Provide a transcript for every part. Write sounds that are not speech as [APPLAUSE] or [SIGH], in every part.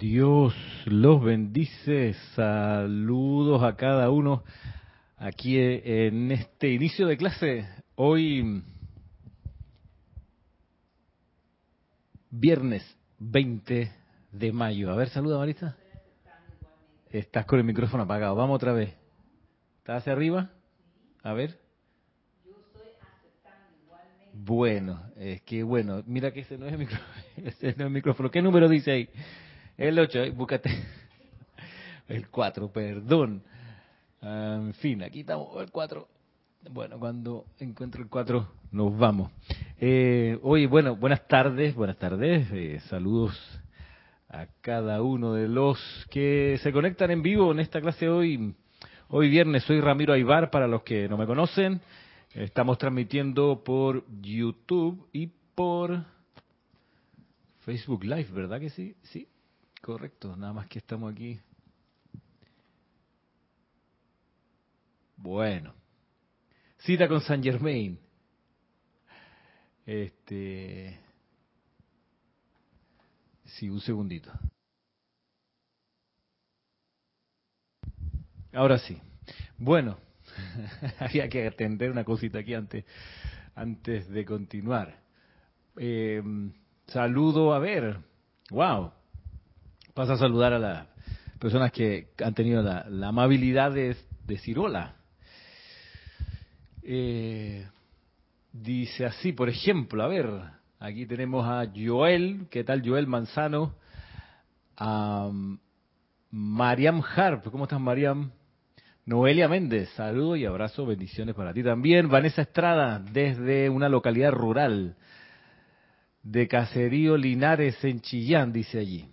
Dios los bendice. Saludos a cada uno aquí en este inicio de clase. Hoy, viernes 20 de mayo. A ver, saluda Marisa. Estás con el micrófono apagado. Vamos otra vez. ¿Estás hacia arriba? A ver. Bueno, es que bueno, mira que ese no es el micrófono. [LAUGHS] Ese no es el micrófono. ¿Qué número dice ahí? El 8, búscate. [LAUGHS] El 4, perdón. En fin, aquí estamos, el 4. Bueno, cuando encuentro el 4, nos vamos. Eh, hoy, bueno, buenas tardes, buenas tardes. Eh, saludos a cada uno de los que se conectan en vivo en esta clase hoy. Hoy viernes soy Ramiro Aybar, para los que no me conocen. Estamos transmitiendo por YouTube y por Facebook Live, ¿verdad que sí? Sí, correcto. Nada más que estamos aquí. Bueno. Cita con San Germain. Este. Sí, un segundito. Ahora sí. Bueno, [LAUGHS] había que atender una cosita aquí antes, antes de continuar. Eh, saludo a ver. Wow. Pasa a saludar a las personas que han tenido la, amabilidad de decir hola. Eh, dice así, por ejemplo, a ver, aquí tenemos a Joel, ¿qué tal Joel Manzano? A Mariam Harp, ¿cómo estás Mariam? Noelia Méndez, saludo y abrazo, bendiciones para ti también. Vanessa Estrada, desde una localidad rural de Caserío Linares en Chillán, dice allí.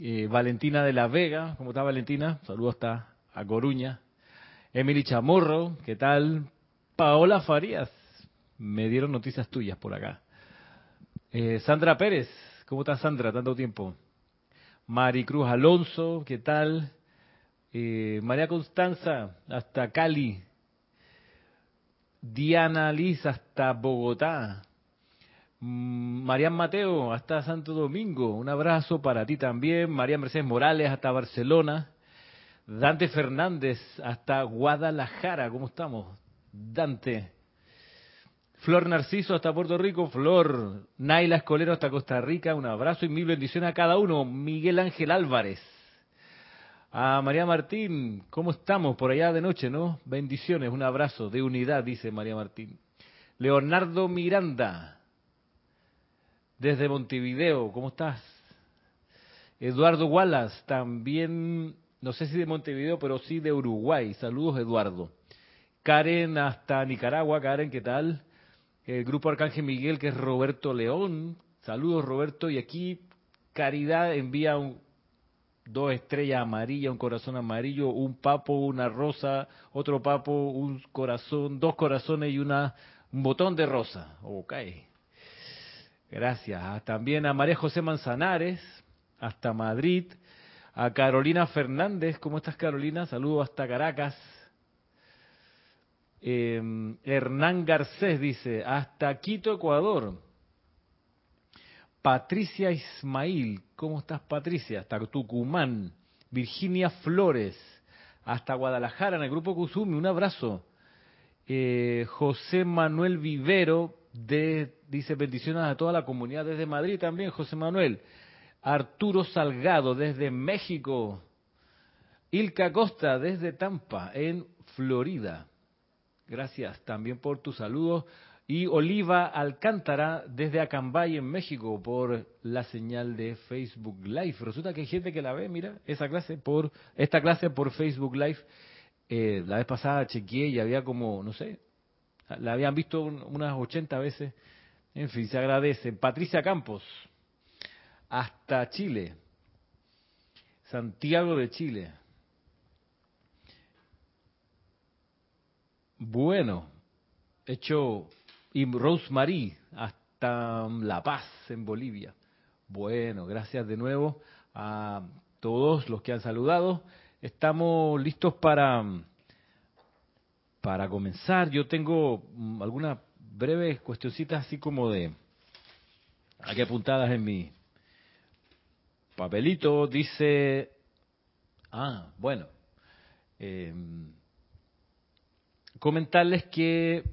Eh, Valentina de la Vega, ¿cómo está Valentina? Saludos hasta a Coruña. Emily Chamorro, ¿qué tal? Paola Farías, me dieron noticias tuyas por acá. Eh, Sandra Pérez, ¿cómo está Sandra? Tanto tiempo. Maricruz Alonso, ¿qué tal? Eh, María Constanza hasta Cali, Diana Liz hasta Bogotá, Marian Mateo hasta Santo Domingo, un abrazo para ti también, María Mercedes Morales hasta Barcelona, Dante Fernández hasta Guadalajara, ¿cómo estamos? Dante. Flor Narciso hasta Puerto Rico, Flor. Naila Escolero hasta Costa Rica, un abrazo y mil bendiciones a cada uno. Miguel Ángel Álvarez a María Martín, ¿cómo estamos por allá de noche, no? Bendiciones, un abrazo de unidad, dice María Martín. Leonardo Miranda, desde Montevideo, ¿cómo estás? Eduardo Wallace, también, no sé si de Montevideo, pero sí de Uruguay. Saludos, Eduardo. Karen hasta Nicaragua, Karen, ¿qué tal? El grupo Arcángel Miguel, que es Roberto León. Saludos, Roberto. Y aquí Caridad envía un, dos estrellas amarillas, un corazón amarillo, un papo, una rosa, otro papo, un corazón, dos corazones y una, un botón de rosa. Ok. Gracias. Ah, también a María José Manzanares, hasta Madrid. A Carolina Fernández, ¿cómo estás Carolina? Saludos hasta Caracas. Em, Hernán Garcés dice, hasta Quito, Ecuador. Patricia Ismail, ¿cómo estás Patricia? Hasta Tucumán. Virginia Flores, hasta Guadalajara, en el grupo Kusumi, un abrazo. Eh, José Manuel Vivero, de, dice bendiciones a toda la comunidad desde Madrid también, José Manuel. Arturo Salgado, desde México. Ilka Costa, desde Tampa, en Florida. Gracias también por tus saludos y Oliva Alcántara desde Acambay en México por la señal de Facebook Live. Resulta que hay gente que la ve, mira, esa clase por esta clase por Facebook Live. Eh, la vez pasada chequeé y había como, no sé, la habían visto unas 80 veces. En fin, se agradece. Patricia Campos, hasta Chile. Santiago de Chile. Bueno, hecho y Rosemary hasta La Paz, en Bolivia. Bueno, gracias de nuevo a todos los que han saludado. Estamos listos para, para comenzar. Yo tengo mm, algunas breves cuestioncitas así como de aquí apuntadas en mi papelito, dice, ah, bueno, eh, comentarles que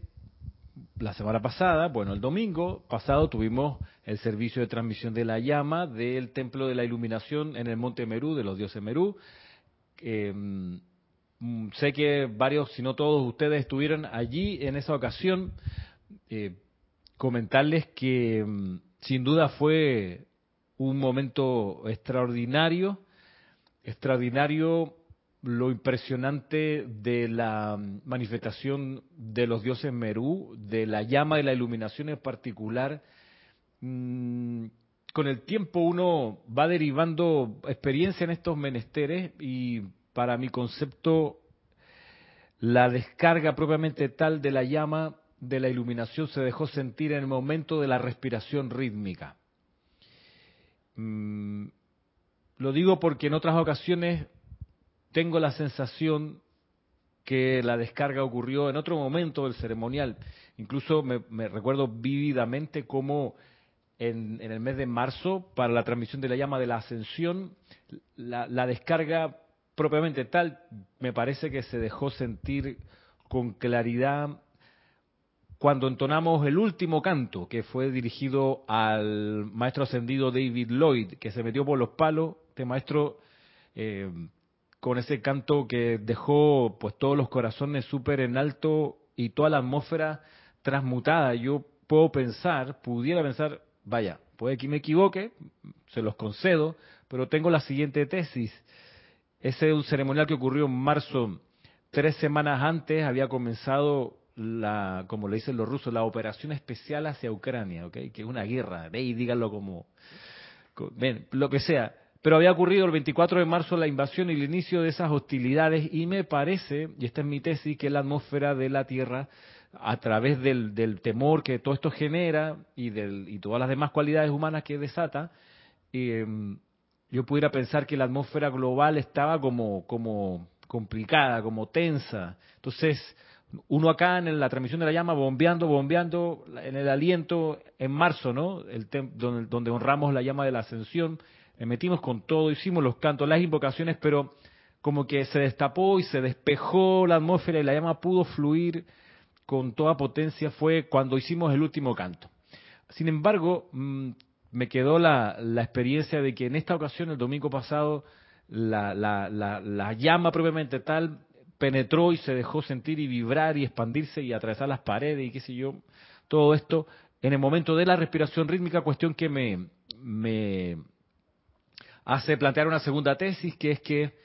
la semana pasada, bueno, el domingo pasado tuvimos el servicio de transmisión de la llama del Templo de la Iluminación en el Monte Merú, de los dioses Merú. Mm, sé que varios, si no todos ustedes estuvieron allí en esa ocasión. Eh, comentarles que mm, sin duda fue un momento extraordinario, extraordinario lo impresionante de la manifestación de los dioses Merú, de la llama de la iluminación en particular. Mm, con el tiempo uno va derivando experiencia en estos menesteres y para mi concepto la descarga propiamente tal de la llama de la iluminación se dejó sentir en el momento de la respiración rítmica. Mm, lo digo porque en otras ocasiones tengo la sensación que la descarga ocurrió en otro momento del ceremonial. Incluso me, recuerdo vívidamente cómo en, el mes de marzo, para la transmisión de la llama de la ascensión, la, la descarga propiamente tal me parece que se dejó sentir con claridad cuando entonamos el último canto, que fue dirigido al maestro ascendido David Lloyd, que se metió por los palos, este maestro eh, con ese canto que dejó pues todos los corazones súper en alto y toda la atmósfera transmutada. Yo puedo pensar, pudiera pensar, vaya, puede que me equivoque, se los concedo, pero tengo la siguiente tesis. Ese es un ceremonial que ocurrió en marzo, tres semanas antes había comenzado la, como le dicen los rusos, la operación especial hacia Ucrania, ¿ok? Que es una guerra, ve díganlo como, ven, lo que sea. Pero había ocurrido el 24 de marzo la invasión y el inicio de esas hostilidades y me parece, y esta es mi tesis, que la atmósfera de la Tierra, a través del, del temor que todo esto genera y, del, y todas las demás cualidades humanas que desata, eh, yo pudiera pensar que la atmósfera global estaba como, como complicada, como tensa. Entonces, uno acá en la transmisión de la llama bombeando, bombeando en el aliento en marzo, ¿no? El donde, donde honramos la llama de la ascensión le metimos con todo, hicimos los cantos, las invocaciones, pero como que se destapó y se despejó la atmósfera y la llama pudo fluir con toda potencia fue cuando hicimos el último canto. Sin embargo, mm, me quedó la, experiencia de que en esta ocasión, el domingo pasado, la, la, llama propiamente tal penetró y se dejó sentir y vibrar y expandirse y atravesar las paredes y qué sé yo, todo esto en el momento de la respiración rítmica, cuestión que me, hace plantear una segunda tesis, que es que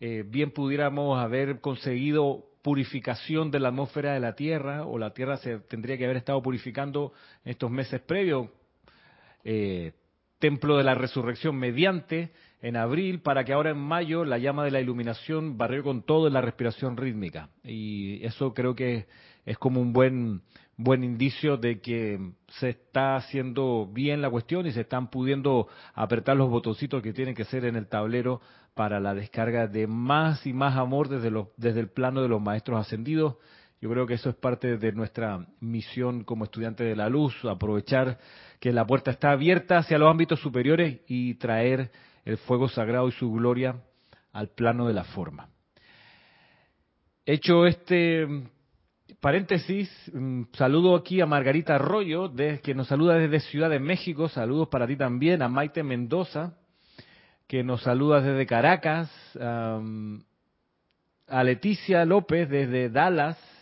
eh, bien pudiéramos haber conseguido purificación de la atmósfera de la Tierra, o la Tierra se tendría que haber estado purificando estos meses previos, eh, templo de la resurrección mediante, en abril, para que ahora en mayo la llama de la iluminación barrió con todo en la respiración rítmica. Y eso creo que es como un buen buen indicio de que se está haciendo bien la cuestión y se están pudiendo apretar los botoncitos que tienen que ser en el tablero para la descarga de más y más amor desde, los, desde el plano de los maestros ascendidos. Yo creo que eso es parte de nuestra misión como estudiantes de la luz, aprovechar que la puerta está abierta hacia los ámbitos superiores y traer el fuego sagrado y su gloria al plano de la forma. Hecho este paréntesis, mm, saludo aquí a Margarita Arroyo, que nos saluda desde Ciudad de México. Saludos para ti también. A Maite Mendoza, que nos saluda desde Caracas. a Leticia López desde Dallas.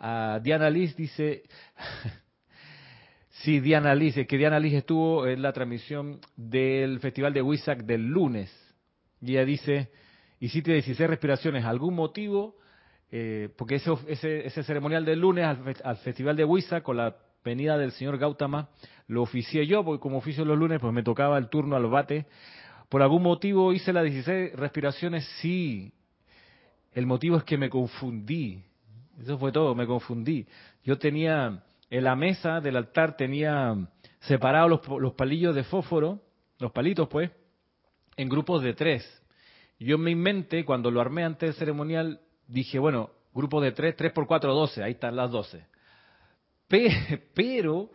A Diana Liz dice. [LAUGHS] sí, Diana Liz, es que Diana Liz estuvo en la transmisión del Festival de Huizac del lunes. Y ella dice: Hiciste 16 respiraciones. ¿Algún motivo? Eh, porque ese, ese, ceremonial del lunes al, Festival de Huiza, con la venida del señor Gautama, lo oficié yo, porque como oficio los lunes, pues me tocaba el turno al bate. Por algún motivo hice las 16 respiraciones, sí. El motivo es que me confundí. Eso fue todo, me confundí. Yo tenía, en la mesa del altar tenía separados los, los palillos de fósforo, los palitos pues, en grupos de tres. Yo en mi mente, cuando lo armé antes del ceremonial, dije, bueno, grupo de 3, 3 por 4, 12, ahí están las 12. [LAUGHS] Pero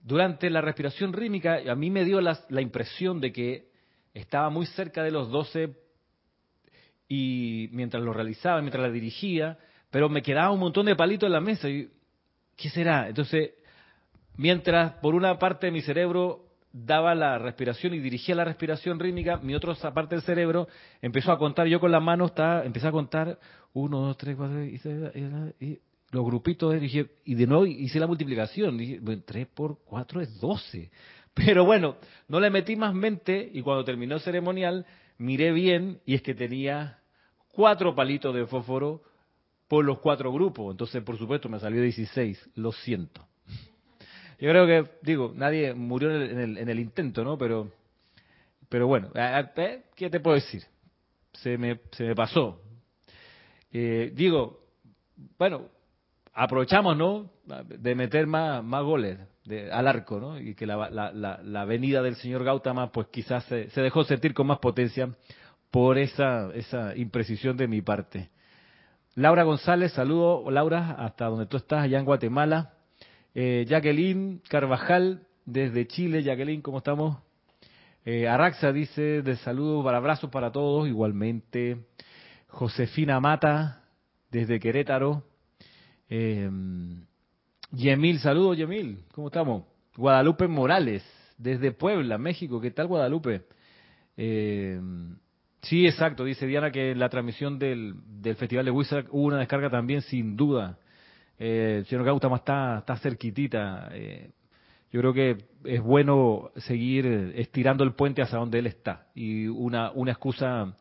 durante la respiración rítmica a mí me dio la, impresión de que estaba muy cerca de los 12 y mientras lo realizaba, mientras la dirigía, pero me quedaba un montón de palitos en la mesa. Y, ¿Qué será? Entonces, mientras por una parte de mi cerebro daba la respiración y dirigía la respiración rítmica, mi otra parte del cerebro empezó a contar, yo con la mano estaba, empecé a contar uno, dos, tres, cuatro, y, los grupitos, y de nuevo hice la multiplicación, dije, tres por cuatro es doce. [LAUGHS] Pero bueno, no le metí más mente y cuando terminó el ceremonial miré bien y es que tenía cuatro palitos de fósforo por los cuatro grupos. Entonces, por supuesto, me salió 16. Lo siento. Yo creo que, digo, nadie murió en el, en el, intento, ¿no? Pero, pero bueno, ¿eh? ¿qué te puedo decir? Se me, se me pasó. Eh, digo, bueno, aprovechamos, ¿no? De meter más, más goles de, al arco, ¿no? Y que la, la, la, venida del señor Gautama, pues quizás se, se, dejó sentir con más potencia por esa, esa imprecisión de mi parte. Laura González, saludo, Laura, hasta donde tú estás, allá en Guatemala. Eh, Jacqueline Carvajal, desde Chile. Jacqueline, ¿cómo estamos? Eh, Araxa dice, de saludos, para abrazos para todos, igualmente. Josefina Mata, desde Querétaro. Eh, Yemil, saludos Yemil, ¿cómo estamos? Guadalupe Morales, desde Puebla, México, ¿qué tal Guadalupe? Eh, sí, exacto, dice Diana que en la transmisión del, Festival de Wizard hubo una descarga también, sin duda. Eh, el señor Gautama está, está cerquitita. Eh, yo creo que es bueno seguir estirando el puente hacia donde él está. Y una, una excusa,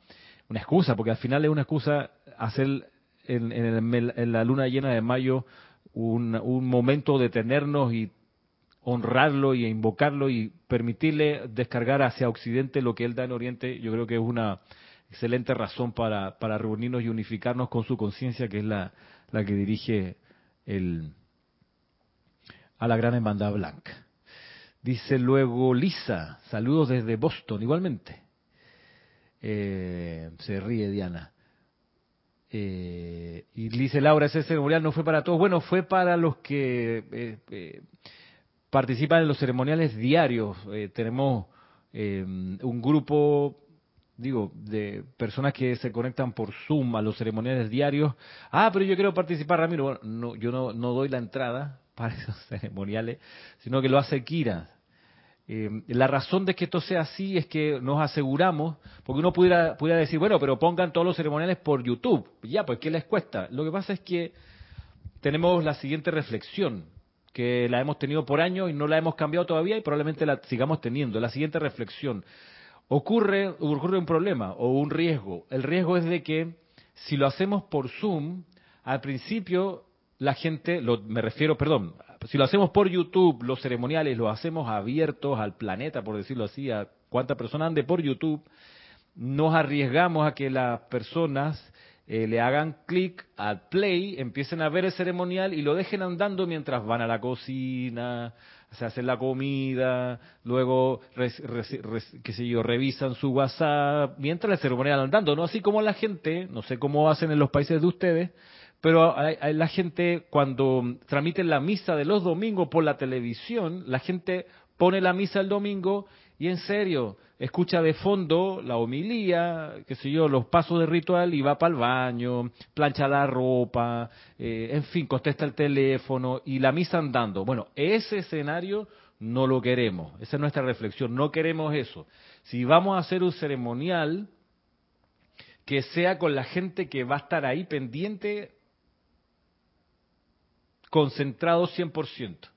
una excusa, porque al final es una excusa hacer en, en la luna llena de mayo un, un momento de tenernos y honrarlo y invocarlo y permitirle descargar hacia Occidente lo que él da en Oriente, yo creo que es una excelente razón para, reunirnos y unificarnos con su conciencia, que es la, la que dirige el, a la gran hermandad blanca. Dice luego Lisa, saludos desde Boston, igualmente. Eh, se ríe Diana. Eh, y dice Laura, ese ceremonial no fue para todos. Bueno, fue para los que eh, eh, participan en los ceremoniales diarios. tenemos un grupo, digo, de personas que se conectan por Zoom a los ceremoniales diarios. Ah, pero yo quiero participar, Ramiro. Bueno, no, yo no, no doy la entrada [LAUGHS] para esos ceremoniales, sino que lo hace Kira. Eh, la razón de que esto sea así es que nos aseguramos, porque uno pudiera, pudiera decir, bueno, pero pongan todos los ceremoniales por YouTube. Ya, pues, ¿qué les cuesta? Lo que pasa es que tenemos la siguiente reflexión, que la hemos tenido por años y no la hemos cambiado todavía y probablemente la sigamos teniendo. La siguiente reflexión. Ocurre, un problema o un riesgo. El riesgo es de que si lo hacemos por Zoom, al principio la gente, lo, me refiero, perdón, si lo hacemos por YouTube, los ceremoniales los hacemos abiertos al planeta, por decirlo así, a cuánta persona ande por YouTube, nos arriesgamos a que las personas eh, le hagan clic al play, empiecen a ver el ceremonial y lo dejen andando mientras van a la cocina, se hacen la comida, luego, qué sé yo, revisan su WhatsApp, mientras el ceremonial andando, ¿no? Así como la gente, no sé cómo hacen en los países de ustedes, pero la gente cuando transmiten la misa de los domingos por la televisión, la gente pone la misa el domingo y en serio, escucha de fondo la homilía, qué sé yo, los pasos de ritual y va para el baño, plancha la ropa, eh, en fin, contesta el teléfono y la misa andando. Bueno, ese escenario no lo queremos, esa es nuestra reflexión, no queremos eso. Si vamos a hacer un ceremonial, que sea con la gente que va a estar ahí pendiente concentrado 100%,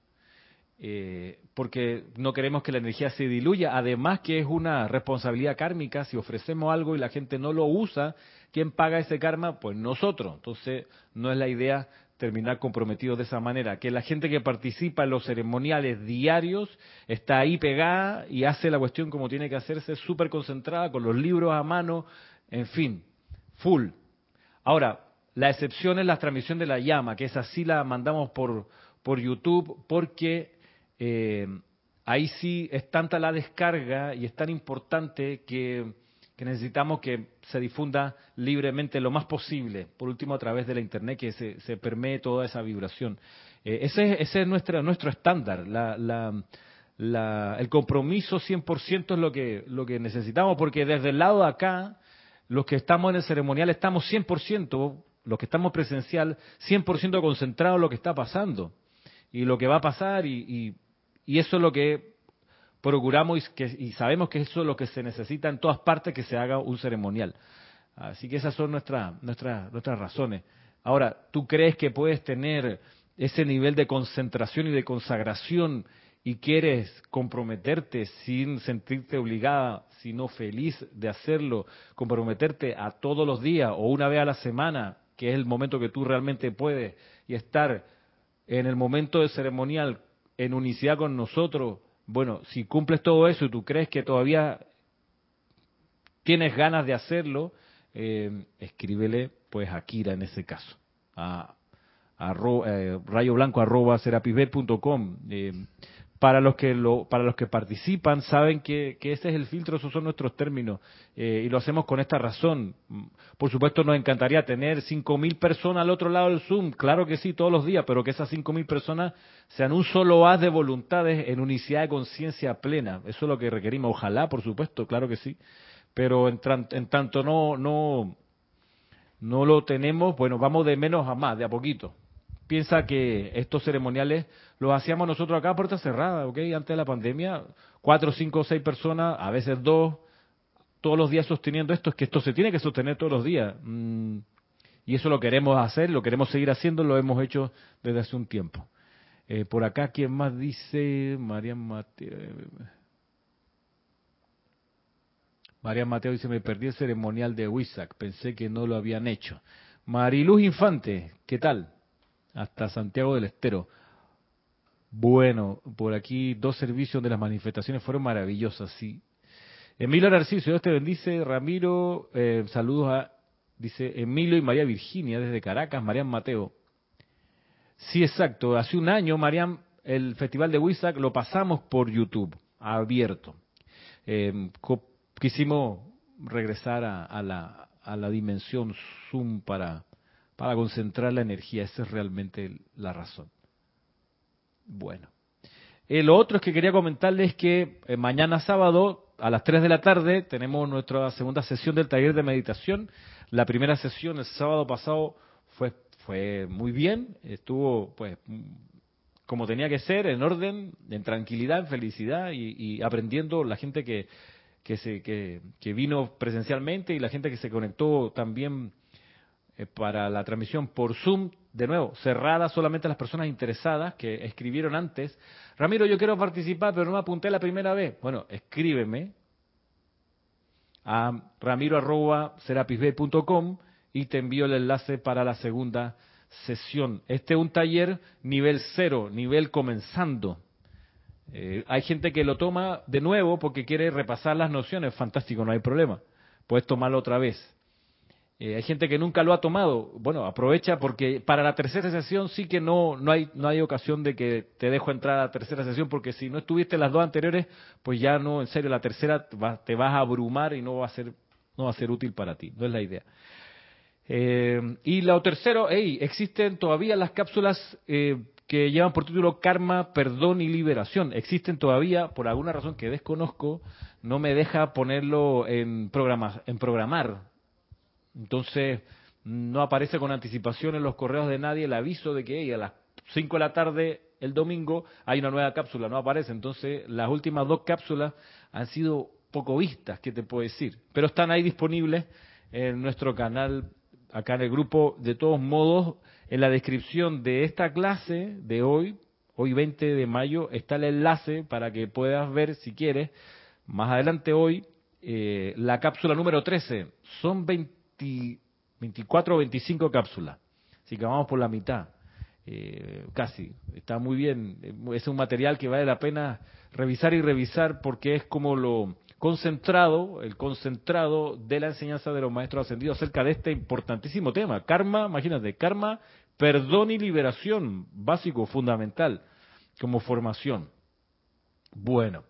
eh, porque no queremos que la energía se diluya. Además que es una responsabilidad kármica, si ofrecemos algo y la gente no lo usa, ¿quién paga ese karma? Pues nosotros. Entonces no es la idea terminar comprometidos de esa manera, que la gente que participa en los ceremoniales diarios está ahí pegada y hace la cuestión como tiene que hacerse, súper concentrada, con los libros a mano, en fin, full. Ahora, la excepción es la transmisión de la llama, que es así la mandamos por, por YouTube, porque eh, ahí sí es tanta la descarga y es tan importante que, necesitamos que se difunda libremente lo más posible, por último a través de la Internet, que se, permee toda esa vibración. Eh, ese, ese, es nuestro, nuestro estándar. La, la, el compromiso 100% es lo que, lo que necesitamos, porque desde el lado de acá, los que estamos en el ceremonial estamos 100%, los que estamos presencial, 100% concentrados en lo que está pasando y lo que va a pasar y, y, eso es lo que procuramos y, que, y sabemos que eso es lo que se necesita en todas partes que se haga un ceremonial. Así que esas son nuestras, nuestras razones. Ahora, ¿tú crees que puedes tener ese nivel de concentración y de consagración y quieres comprometerte sin sentirte obligada, sino feliz de hacerlo, comprometerte a todos los días o una vez a la semana, que es el momento que tú realmente puedes, y estar en el momento de ceremonial en unicidad con nosotros, bueno, si cumples todo eso y tú crees que todavía tienes ganas de hacerlo, eh, escríbele pues a Kira en ese caso, a, a arroba eh, para los que lo, para los que participan saben que, ese es el filtro, esos son nuestros términos eh, y lo hacemos con esta razón. Por supuesto nos encantaría tener 5.000 personas al otro lado del Zoom, claro que sí, todos los días, pero que esas 5.000 personas sean un solo haz de voluntades en unicidad de conciencia plena. Eso es lo que requerimos, ojalá, por supuesto, claro que sí. Pero en, en tanto no, no, no lo tenemos, bueno, vamos de menos a más, de a poquito piensa que estos ceremoniales los hacíamos nosotros acá a puerta cerrada, ¿ok? Antes de la pandemia, cuatro, cinco, seis personas, a veces dos, todos los días sosteniendo esto, es que esto se tiene que sostener todos los días. Mm, y eso lo queremos hacer, lo queremos seguir haciendo, lo hemos hecho desde hace un tiempo. Eh, por acá, ¿quién más dice? María Mateo. María Mateo dice, me perdí el ceremonial de Huizac, pensé que no lo habían hecho. Mariluz Infante, ¿qué tal? hasta Santiago del Estero. Bueno, por aquí dos servicios de las manifestaciones fueron maravillosas, sí. Emilio Narciso, Dios te bendice. Ramiro, eh, saludos a, dice Emilio y María Virginia desde Caracas, Marian Mateo. Sí, exacto. Hace un año, Marian, el Festival de Huizac lo pasamos por YouTube, abierto. Eh, quisimos regresar a, la, dimensión Zoom para para concentrar la energía. Esa es realmente la razón. Bueno. El otro es que quería comentarles que eh, mañana sábado a las 3 de la tarde tenemos nuestra segunda sesión del taller de meditación. La primera sesión el sábado pasado fue, fue muy bien, estuvo pues como tenía que ser, en orden, en tranquilidad, en felicidad y, aprendiendo la gente que, que, se, que, que vino presencialmente y la gente que se conectó también eh, para la transmisión por Zoom, de nuevo, cerrada solamente a las personas interesadas que escribieron antes. Ramiro, yo quiero participar, pero no me apunté la primera vez. Bueno, escríbeme a ramiro.serapisb.com y te envío el enlace para la segunda sesión. Este es un taller nivel cero, nivel comenzando. Eh, hay gente que lo toma de nuevo porque quiere repasar las nociones. Fantástico, no hay problema. Puedes tomarlo otra vez. Eh, hay gente que nunca lo ha tomado. Bueno, aprovecha porque para la tercera sesión sí que no, no, hay, no hay ocasión de que te dejo entrar a la tercera sesión porque si no estuviste las dos anteriores, pues ya no, en serio, la tercera te vas a abrumar y no va a ser, no va a ser útil para ti. No es la idea. Eh, y lo tercero, hey, existen todavía las cápsulas eh, que llevan por título Karma, Perdón y Liberación. Existen todavía, por alguna razón que desconozco, no me deja ponerlo en, programa, en programar entonces, no aparece con anticipación en los correos de nadie el aviso de que a las 5 de la tarde el domingo hay una nueva cápsula, no aparece. Entonces, las últimas dos cápsulas han sido poco vistas, ¿qué te puedo decir? Pero están ahí disponibles en nuestro canal, acá en el grupo. De todos modos, en la descripción de esta clase de hoy, hoy 20 de mayo, está el enlace para que puedas ver, si quieres, más adelante hoy, eh, la cápsula número 13. Son 20 24 o 25 cápsulas. Así que vamos por la mitad. Eh, casi. Está muy bien. Es un material que vale la pena revisar y revisar porque es como lo concentrado, el concentrado de la enseñanza de los maestros ascendidos acerca de este importantísimo tema. Karma, imagínate, karma, perdón y liberación, básico, fundamental, como formación. Bueno.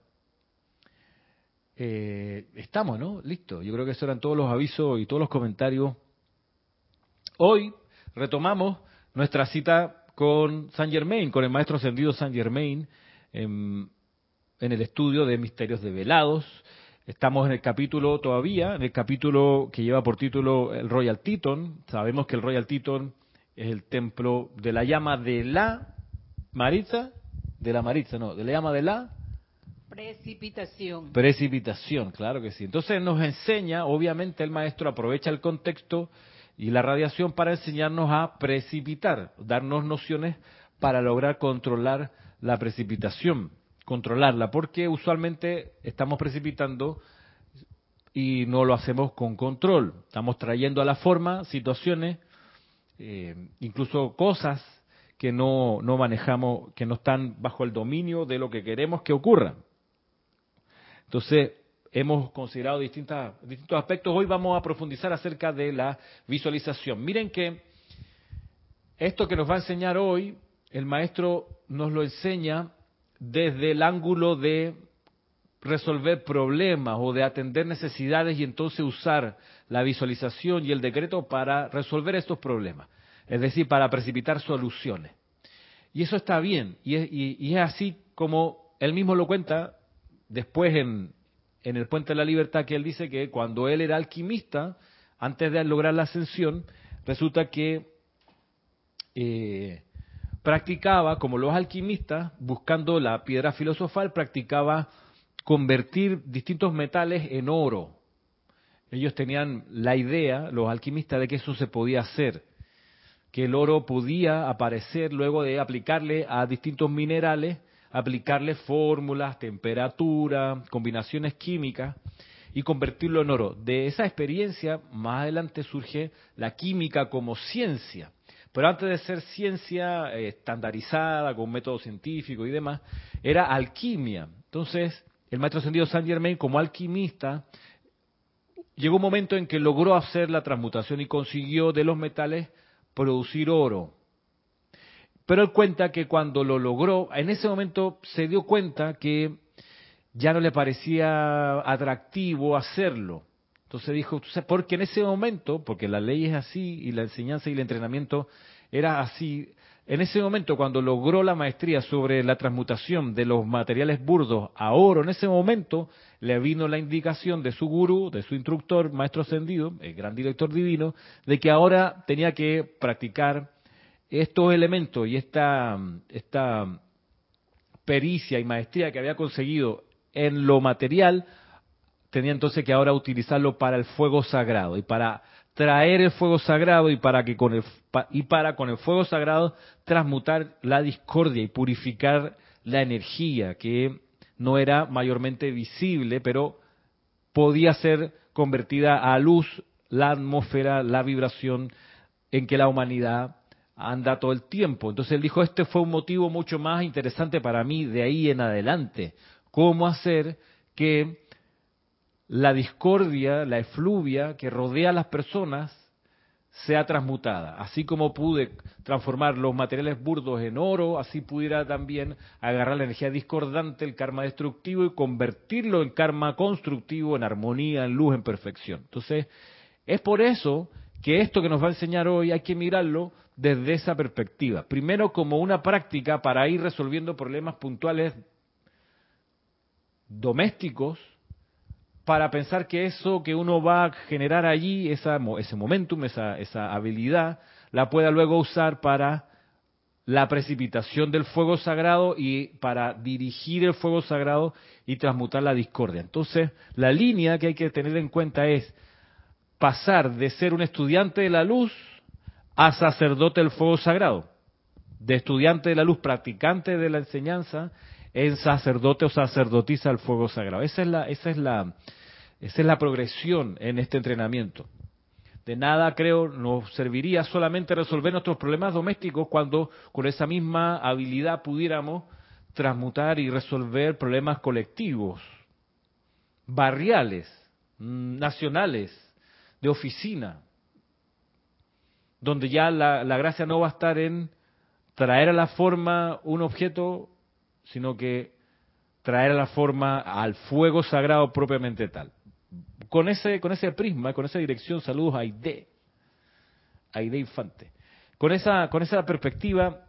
Eh, estamos, ¿no? Listo. Yo creo que esos eran todos los avisos y todos los comentarios. Hoy retomamos nuestra cita con Saint Germain, con el maestro ascendido Saint Germain. Em, en el estudio de misterios develados. Estamos en el capítulo todavía, en el capítulo que lleva por título el Royal Teton. Sabemos que el Royal Teton es el templo de la llama de la Maritza, de la Maritza, no, de la llama de la precipitación. Precipitación, claro que sí. Entonces nos enseña, obviamente el maestro aprovecha el contexto y la radiación para enseñarnos a precipitar, darnos nociones para lograr controlar la precipitación, controlarla, porque usualmente estamos precipitando y no lo hacemos con control. Estamos trayendo a la forma situaciones, eh, incluso cosas que no, no manejamos, que no están bajo el dominio de lo que queremos que ocurra. Entonces, hemos considerado distintas, distintos aspectos. Hoy vamos a profundizar acerca de la visualización. Miren que esto que nos va a enseñar hoy, el maestro nos lo enseña desde el ángulo de resolver problemas o de atender necesidades y entonces usar la visualización y el decreto para resolver estos problemas, es decir, para precipitar soluciones. Y eso está bien, y es, y es así como él mismo lo cuenta después en, en el Puente de la Libertad que él dice que cuando él era alquimista, antes de lograr la ascensión, resulta que eh, practicaba, como los alquimistas, buscando la piedra filosofal, practicaba convertir distintos metales en oro. Ellos tenían la idea, los alquimistas, de que eso se podía hacer, que el oro podía aparecer luego de aplicarle a distintos minerales aplicarle fórmulas, temperatura, combinaciones químicas y convertirlo en oro. De esa experiencia, más adelante surge la química como ciencia. Pero antes de ser ciencia eh, estandarizada, con método científico y demás, era alquimia. Entonces, el maestro ascendido Saint Germain, como alquimista, llegó un momento en que logró hacer la transmutación y consiguió de los metales producir oro. Pero él cuenta que cuando lo logró, en ese momento se dio cuenta que ya no le parecía atractivo hacerlo. Entonces dijo, porque en ese momento, porque la ley es así y la enseñanza y el entrenamiento era así, en ese momento cuando logró la maestría sobre la transmutación de los materiales burdos a oro, en ese momento le vino la indicación de su gurú, de su instructor, maestro ascendido, el gran director divino, de que ahora tenía que practicar estos elementos y esta, pericia y maestría que había conseguido en lo material, tenía entonces que ahora utilizarlo para el fuego sagrado y para traer el fuego sagrado y para que con el y para con el fuego sagrado transmutar la discordia y purificar la energía que no era mayormente visible, pero podía ser convertida a luz la atmósfera, la vibración en que la humanidad anda todo el tiempo. Entonces él dijo, este fue un motivo mucho más interesante para mí de ahí en adelante. ¿Cómo hacer que la discordia, la efluvia que rodea a las personas sea transmutada? Así como pude transformar los materiales burdos en oro, así pudiera también agarrar la energía discordante, el karma destructivo y convertirlo en karma constructivo, en armonía, en luz, en perfección. Entonces, es por eso que esto que nos va a enseñar hoy hay que mirarlo desde esa perspectiva. Primero como una práctica para ir resolviendo problemas puntuales domésticos, para pensar que eso que uno va a generar allí, esa, ese momentum, esa, esa habilidad, la pueda luego usar para la precipitación del fuego sagrado y para dirigir el fuego sagrado y transmutar la discordia. Entonces, la línea que hay que tener en cuenta es pasar de ser un estudiante de la luz a sacerdote del fuego sagrado, de estudiante de la luz, practicante de la enseñanza, en sacerdote o sacerdotisa del fuego sagrado. Esa es la, esa es la, esa es la progresión en este entrenamiento. De nada, creo, nos serviría solamente resolver nuestros problemas domésticos cuando con esa misma habilidad pudiéramos transmutar y resolver problemas colectivos, barriales, mm, nacionales, de oficina, donde ya la, gracia no va a estar en traer a la forma un objeto, sino que traer a la forma al fuego sagrado propiamente tal. Con ese, con ese prisma, con esa dirección, saludos a Aide, Aide Infante. Con esa, con esa perspectiva,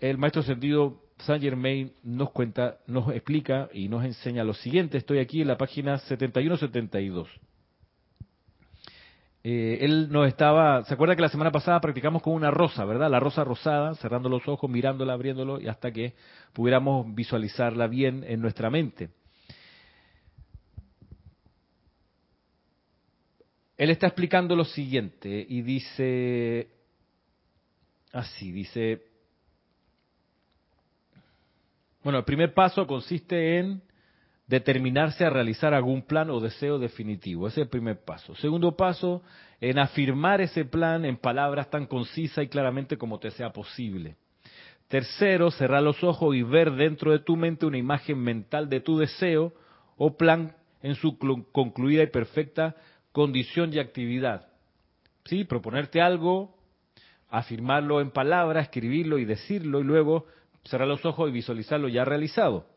el maestro sentido Saint Germain nos cuenta, nos explica y nos enseña lo siguiente. Estoy aquí en la página 71-72. Eh, él nos estaba, ¿se acuerda que la semana pasada practicamos con una rosa, verdad? La rosa rosada, cerrando los ojos, mirándola, abriéndolo, y hasta que pudiéramos visualizarla bien en nuestra mente. Él está explicando lo siguiente y dice así, dice, bueno, el primer paso consiste en determinarse a realizar algún plan o deseo definitivo. Ese es el primer paso. Segundo paso, en afirmar ese plan en palabras tan concisas y claramente como te sea posible. Tercero, cerrar los ojos y ver dentro de tu mente una imagen mental de tu deseo o plan en su concluida y perfecta condición y actividad. ¿Sí? Proponerte algo, afirmarlo en palabras, escribirlo y decirlo y luego cerrar los ojos y visualizarlo ya realizado.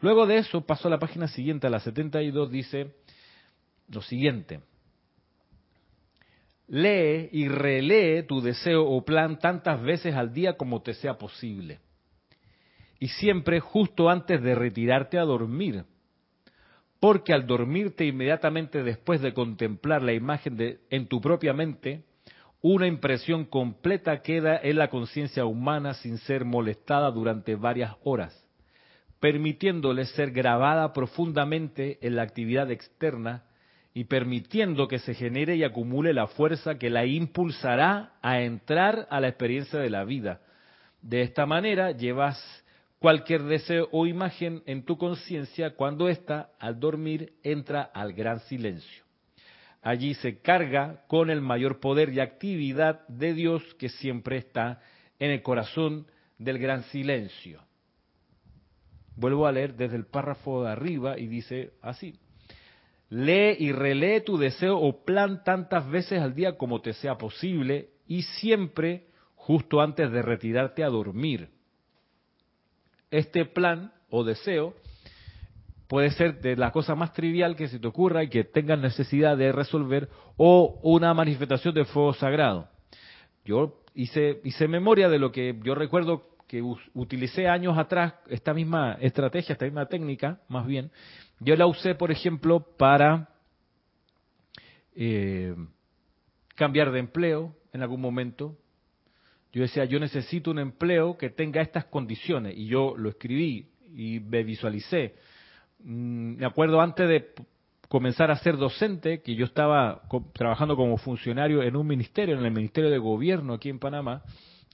Luego de eso, paso a la página siguiente, a la 72, dice lo siguiente. Lee y relee tu deseo o plan tantas veces al día como te sea posible. Y siempre justo antes de retirarte a dormir. Porque al dormirte inmediatamente después de contemplar la imagen de, en tu propia mente, una impresión completa queda en la conciencia humana sin ser molestada durante varias horas permitiéndole ser grabada profundamente en la actividad externa y permitiendo que se genere y acumule la fuerza que la impulsará a entrar a la experiencia de la vida. De esta manera llevas cualquier deseo o imagen en tu conciencia cuando ésta, al dormir, entra al gran silencio. Allí se carga con el mayor poder y actividad de Dios que siempre está en el corazón del gran silencio. Vuelvo a leer desde el párrafo de arriba y dice así. Lee y relee tu deseo o plan tantas veces al día como te sea posible y siempre justo antes de retirarte a dormir. Este plan o deseo puede ser de la cosa más trivial que se te ocurra y que tengas necesidad de resolver o una manifestación de fuego sagrado. Yo hice, hice memoria de lo que yo recuerdo que utilicé años atrás esta misma estrategia, esta misma técnica, más bien, yo la usé, por ejemplo, para eh, cambiar de empleo en algún momento. Yo decía, yo necesito un empleo que tenga estas condiciones, y yo lo escribí y me visualicé. Mm, me acuerdo antes de comenzar a ser docente, que yo estaba trabajando como funcionario en un ministerio, en el Ministerio de Gobierno aquí en Panamá,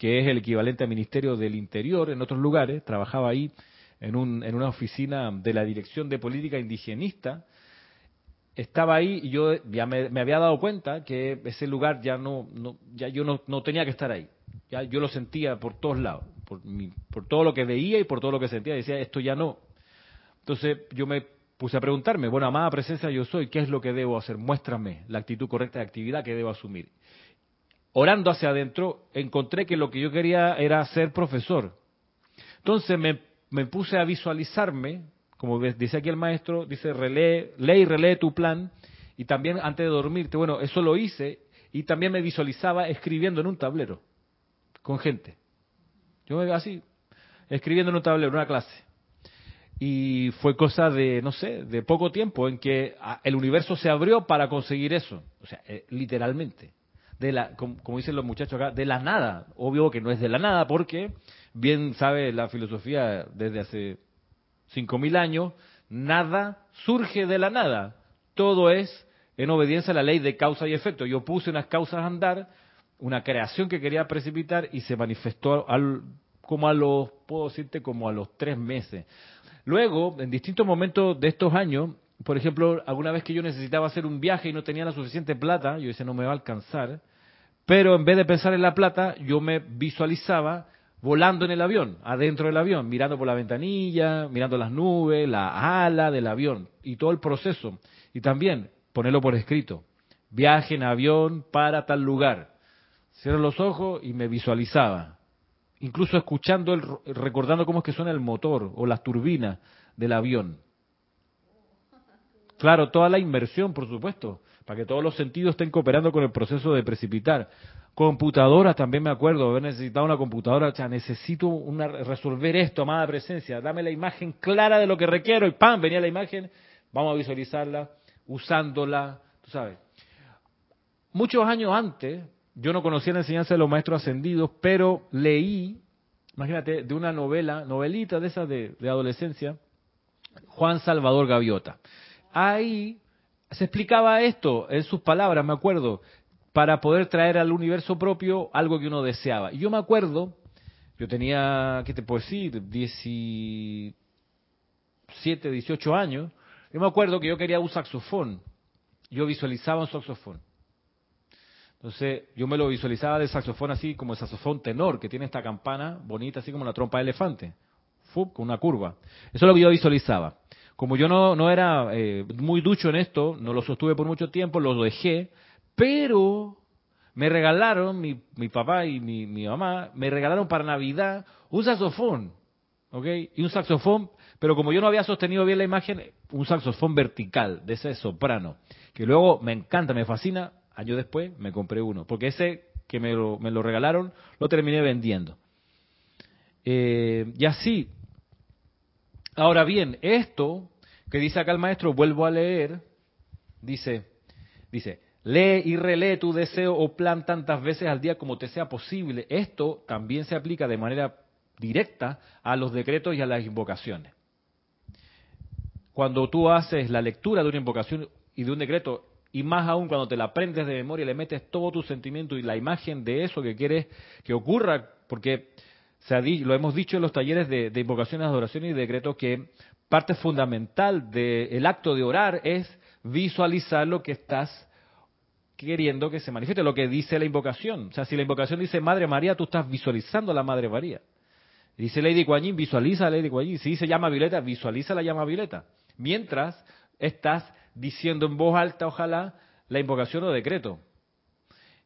que es el equivalente al Ministerio del Interior en otros lugares, trabajaba ahí en, un, en una oficina de la Dirección de Política Indigenista, estaba ahí y yo ya me, había dado cuenta que ese lugar ya no, no ya yo no, no, tenía que estar ahí. Ya yo lo sentía por todos lados, por, por todo lo que veía y por todo lo que sentía. Decía, esto ya no. Entonces yo me puse a preguntarme, bueno, amada presencia yo soy, ¿qué es lo que debo hacer? Muéstrame la actitud correcta de actividad que debo asumir orando hacia adentro, encontré que lo que yo quería era ser profesor. Entonces me, puse a visualizarme, como dice aquí el maestro, dice, relee, lee y relee tu plan, y también antes de dormirte, bueno, eso lo hice, y también me visualizaba escribiendo en un tablero, con gente. Yo me así, escribiendo en un tablero, en una clase. Y fue cosa de, no sé, de poco tiempo en que ah, el universo se abrió para conseguir eso. O sea, eh, literalmente de la, como, dicen los muchachos acá, de la nada. Obvio que no es de la nada, porque bien sabe la filosofía desde hace 5.000 años, nada surge de la nada. Todo es en obediencia a la ley de causa y efecto. Yo puse unas causas a andar, una creación que quería precipitar y se manifestó al, como a los, puedo decirte, como a los tres meses. Luego, en distintos momentos de estos años, por ejemplo, alguna vez que yo necesitaba hacer un viaje y no tenía la suficiente plata, yo decía, no me va a alcanzar, pero en vez de pensar en la plata, yo me visualizaba volando en el avión, adentro del avión, mirando por la ventanilla, mirando las nubes, la ala del avión y todo el proceso. Y también ponerlo por escrito. Viaje en avión para tal lugar. Cierro los ojos y me visualizaba. Incluso escuchando, el, recordando cómo es que suena el motor o las turbinas del avión. Claro, toda la inmersión, por supuesto, para que todos los sentidos estén cooperando con el proceso de precipitar. Computadoras también me acuerdo, haber necesitado una computadora, o sea, necesito resolver esto, amada presencia, dame la imagen clara de lo que requiero y ¡pam! venía la imagen, vamos a visualizarla, usándola, tú sabes. Muchos años antes, yo no conocía la enseñanza de los maestros ascendidos, pero leí, imagínate, de una novela, novelita de esas de adolescencia, Juan Salvador Gaviota. Ahí se explicaba esto en sus palabras, me acuerdo, para poder traer al universo propio algo que uno deseaba. Y yo me acuerdo, yo tenía, ¿qué te puedo decir? 17, 18 años. Yo me acuerdo que yo quería un saxofón. Yo visualizaba un saxofón. Entonces, yo me lo visualizaba de saxofón así como el saxofón tenor, que tiene esta campana bonita, así como la trompa de elefante. Con una curva. Eso es lo que yo visualizaba. Como yo no, no era eh, muy ducho en esto, no lo sostuve por mucho tiempo, lo dejé, pero me regalaron, mi, mi papá y mi, mamá, me regalaron para Navidad un saxofón, ¿ok? Y un saxofón, pero como yo no había sostenido bien la imagen, un saxofón vertical, de ese soprano, que luego me encanta, me fascina, años después me compré uno, porque ese que me lo, me lo regalaron, lo terminé vendiendo. Eh, y así, ahora bien, esto que dice acá el maestro, vuelvo a leer, dice, dice, Lee y relee tu deseo o plan tantas veces al día como te sea posible. Esto también se aplica de manera directa a los decretos y a las invocaciones. Cuando tú haces la lectura de una invocación y de un decreto, y más aún cuando te la aprendes de memoria, le metes todo tu sentimiento y la imagen de eso que quieres que ocurra, porque se lo hemos dicho en los talleres de, de invocaciones, adoraciones y decretos, que parte fundamental del acto de orar es visualizar lo que estás queriendo que se manifieste, lo que dice la invocación. O sea, si la invocación dice Madre María, tú estás visualizando a la Madre María. Dice Lady Kuan visualiza a Lady Kuan Si dice llama violeta, visualiza la llama violeta. Mientras estás diciendo en voz alta, ojalá, la invocación o decreto.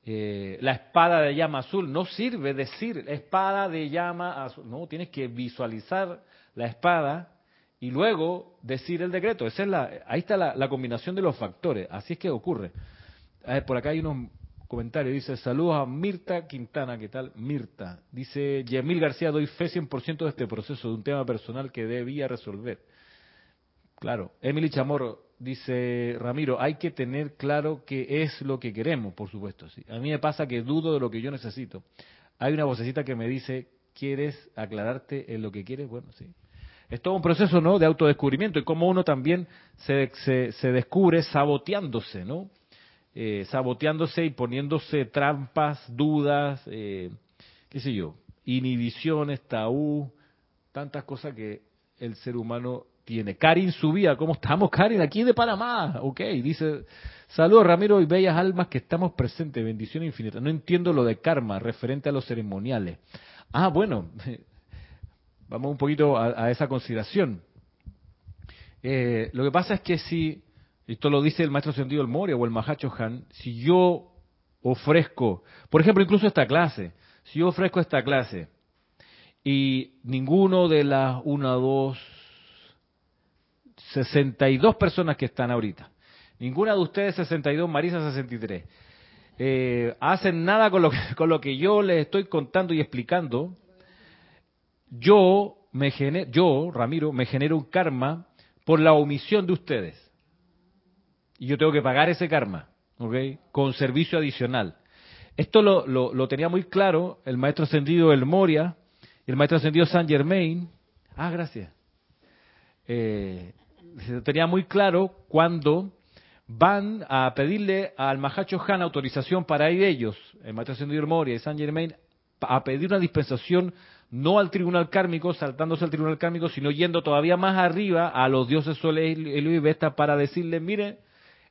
Eh, la espada de llama azul no sirve decir espada de llama azul. No, tienes que visualizar la espada y luego decir el decreto. Esa es la, ahí está la, combinación de los factores. Así es que ocurre. A ver, por acá hay unos comentarios. Dice, saludos a Mirta Quintana. ¿Qué tal? Mirta. Dice, Yemil García, doy fe 100% de este proceso, de un tema personal que debía resolver. Claro. Emily Chamorro dice, Ramiro, hay que tener claro qué es lo que queremos, por supuesto. Sí. A mí me pasa que dudo de lo que yo necesito. Hay una vocecita que me dice, ¿quieres aclararte en lo que quieres? Bueno, sí. Es todo un proceso, ¿no? De autodescubrimiento y cómo uno también se, se, descubre saboteándose, ¿no? Eh, saboteándose y poniéndose trampas, dudas, eh, qué sé yo, inhibiciones, tabú, tantas cosas que el ser humano tiene. Karin Subía, ¿cómo estamos, Karin? Aquí de Panamá, ok, dice, saludos Ramiro y bellas almas que estamos presentes, bendición infinita. No entiendo lo de karma referente a los ceremoniales. Ah, bueno, [LAUGHS] vamos un poquito a, esa consideración. Eh, lo que pasa es que si esto lo dice el maestro sentido el Moria o el Mahacho Han, si yo ofrezco, por ejemplo, incluso esta clase, si yo ofrezco esta clase y ninguno de las una, dos, 62 personas que están ahorita, ninguna de ustedes 62, Marisa 63, eh, hacen nada con lo, que, con lo que yo les estoy contando y explicando, yo, me yo, Ramiro, me genero un karma por la omisión de ustedes y yo tengo que pagar ese karma, ¿ok? Con servicio adicional. Esto lo, lo, tenía muy claro el maestro ascendido El Moria y el maestro ascendido Saint Germain. Ah, gracias. Eh, tenía muy claro cuando van a pedirle al Mahacho Han autorización para ir ellos, el maestro ascendido Moria y Saint Germain, a pedir una dispensación no al tribunal kármico, saltándose al tribunal kármico, sino yendo todavía más arriba a los dioses soles y Vesta para decirle, mire,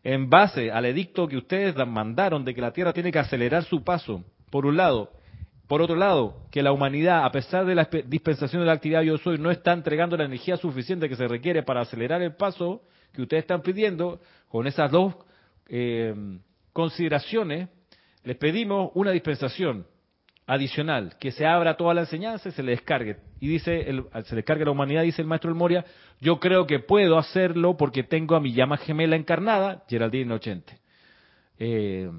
en base al edicto que ustedes mandaron de que la Tierra tiene que acelerar su paso, por un lado, por otro lado, que la humanidad, a pesar de la dispensación de la actividad yo soy, no está entregando la energía suficiente que se requiere para acelerar el paso que ustedes están pidiendo, con esas dos eh, consideraciones, les pedimos una dispensación adicional, que se abra toda la enseñanza y se le descargue. Y dice, el, se descargue la humanidad, dice el maestro El Moria, yo creo que puedo hacerlo porque tengo a mi llama gemela encarnada, Geraldine Ochente. Eh,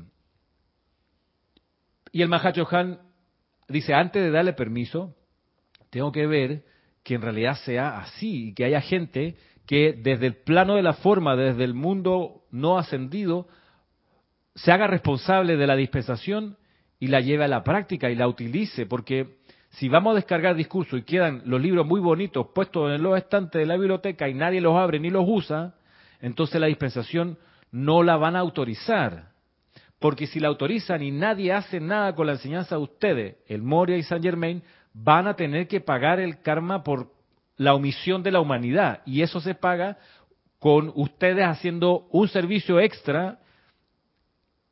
y el Mahacho Han dice, antes de darle permiso, tengo que ver que en realidad sea así y que haya gente que desde el plano de la forma, desde el mundo no ascendido, se haga responsable de la dispensación y la lleve a la práctica y la utilice, porque si vamos a descargar discurso y quedan los libros muy bonitos puestos en los estantes de la biblioteca y nadie los abre ni los usa, entonces la dispensación no la van a autorizar. Porque si la autorizan y nadie hace nada con la enseñanza de ustedes, el Moria y Saint Germain, van a tener que pagar el karma por la omisión de la humanidad. Y eso se paga con ustedes haciendo un servicio extra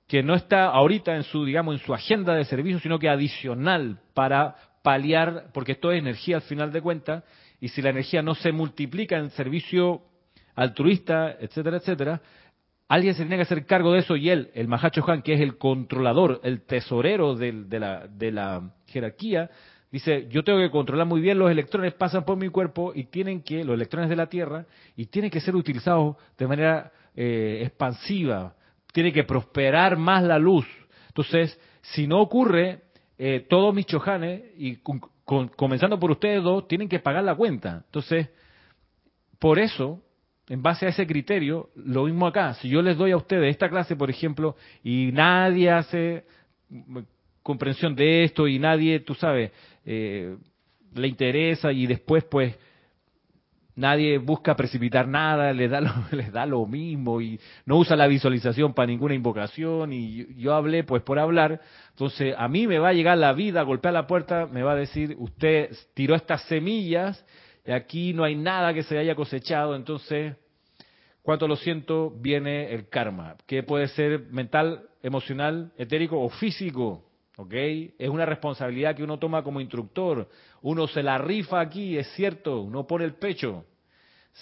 que no está ahorita en su, digamos, en su agenda de servicio, sino que adicional para paliar, porque esto es energía al final de cuentas, y si la energía no se multiplica en servicio altruista, etcétera, etcétera, alguien se tiene que hacer cargo de eso y él, el Mahacho Han, que es el controlador, el tesorero de, la, de la jerarquía, dice, yo tengo que controlar muy bien los electrones, pasan por mi cuerpo y tienen que, los electrones de la Tierra, y tienen que ser utilizados de manera eh, expansiva, tiene que prosperar más la luz. Entonces, si no ocurre, eh, todos mis chojanes, y comenzando por ustedes dos, tienen que pagar la cuenta. Entonces, por eso, en base a ese criterio, lo mismo acá. Si yo les doy a ustedes esta clase, por ejemplo, y nadie hace comprensión de esto y nadie, tú sabes, eh, le interesa y después pues nadie busca precipitar nada, les da, lo, [LAUGHS] les da lo mismo y no usa la visualización para ninguna invocación y yo, hablé pues por hablar, entonces a mí me va a llegar la vida, a golpear la puerta, me va a decir, usted tiró estas semillas aquí no hay nada que se haya cosechado, entonces, cuánto lo siento, viene el karma, que puede ser mental, emocional, etérico o físico. ¿ok? Es una responsabilidad que uno toma como instructor. Uno se la rifa aquí, es cierto, uno pone el pecho.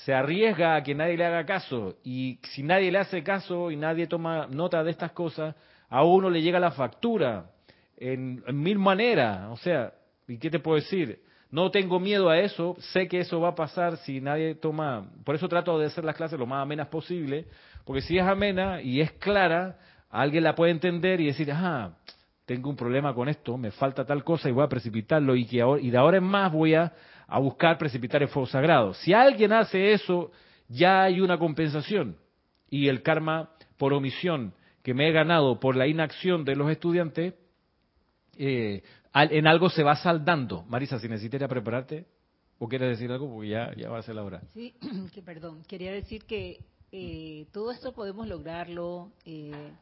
Se arriesga a que nadie le haga caso. Y si nadie le hace caso y nadie toma nota de estas cosas, a uno le llega la factura en, mil maneras. O sea, ¿y qué te puedo decir? No tengo miedo a eso, sé que eso va a pasar si nadie toma... Por eso trato de hacer las clases lo más amenas posible, porque si es amena y es clara, alguien la puede entender y decir, ajá, tengo un problema con esto, me falta tal cosa y voy a precipitarlo y, que y de ahora en más voy a, a buscar precipitar el fuego sagrado. Si alguien hace eso, ya hay una compensación y el karma por omisión que me he ganado por la inacción de los estudiantes, eh, en algo se va saldando. Marisa, si necesitas prepararte, ¿o quieres decir algo? Porque ya, ya va a ser la hora. Sí, [CLEARS THROAT] que perdón. Quería decir que eh, todo esto podemos lograrlo eh,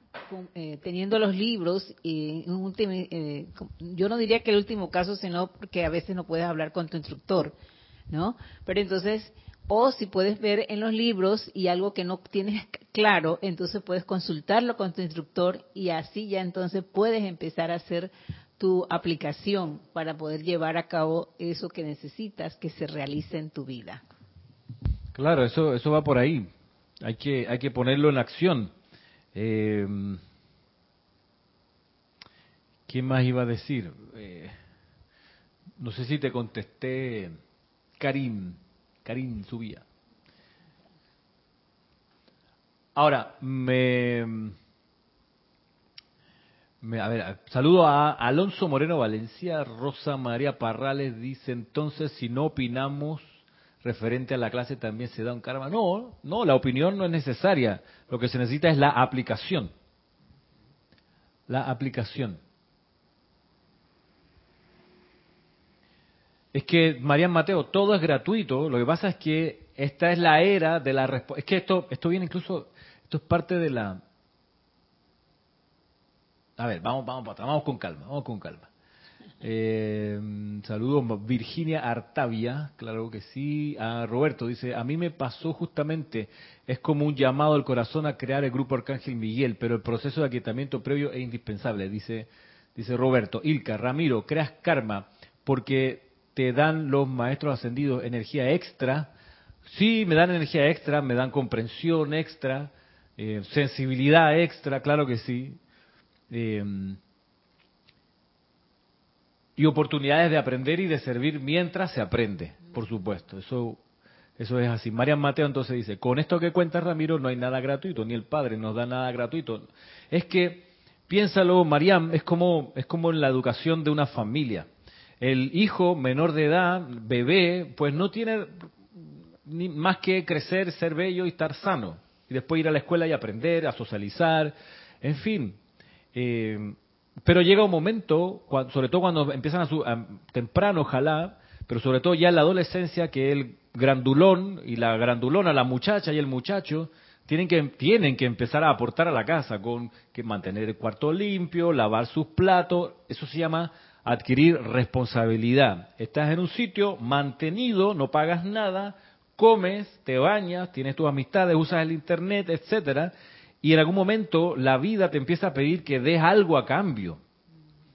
eh, teniendo los libros. y yo no diría que el último caso, sino porque a veces no puedes hablar con tu instructor, ¿no? Pero entonces, o si puedes ver en los libros y algo que no tienes claro, entonces puedes consultarlo con tu instructor y así ya entonces puedes empezar a hacer tu aplicación para poder llevar a cabo eso que necesitas que se realice en tu vida. Claro, eso, eso va por ahí. Hay que, hay que ponerlo en acción. Eh, ¿Quién más iba a decir? Eh, no sé si te contesté, Karim, Karim Subía. Ahora, me, a ver, saludo a Alonso Moreno Valencia, Rosa María Parrales dice entonces si no opinamos referente a la clase también se da un karma. No, no, la opinión no es necesaria. Lo que se necesita es la aplicación. La aplicación. Es que, Marian Mateo, todo es gratuito. Lo que pasa es que esta es la era de la respuesta. Es que esto, esto viene incluso, esto es parte de la... A ver, vamos, vamos, vamos con calma, vamos con calma. Eh, saludos, Virginia Artavia, claro que sí. A Roberto dice, a mí me pasó justamente, es como un llamado al corazón a crear el grupo Arcángel Miguel, pero el proceso de aquietamiento previo es indispensable, dice, dice Roberto. Ilka, Ramiro, creas karma porque te dan los maestros ascendidos energía extra. Sí, me dan energía extra, me dan comprensión extra, eh, sensibilidad extra, claro que sí. Eh, y oportunidades de aprender y de servir mientras se aprende, por supuesto. Eso eso es así. Marian Mateo entonces dice, con esto que cuenta Ramiro no hay nada gratuito, ni el Padre nos da nada gratuito. Es que, piénsalo, Mariam, es como, es como en la educación de una familia. El hijo menor de edad, bebé, pues no tiene ni más que crecer, ser bello y estar sano. Y después ir a la escuela y aprender, a socializar, en fin. Eh, pero llega un momento, sobre todo cuando empiezan a, su, temprano, ojalá, pero sobre todo ya en la adolescencia, que el grandulón y la grandulona, la muchacha y el muchacho, tienen que, tienen que empezar a aportar a la casa con que mantener el cuarto limpio, lavar sus platos, eso se llama adquirir responsabilidad. Estás en un sitio mantenido, no pagas nada, comes, te bañas, tienes tus amistades, usas el internet, etcétera, y en algún momento la vida te empieza a pedir que des algo a cambio.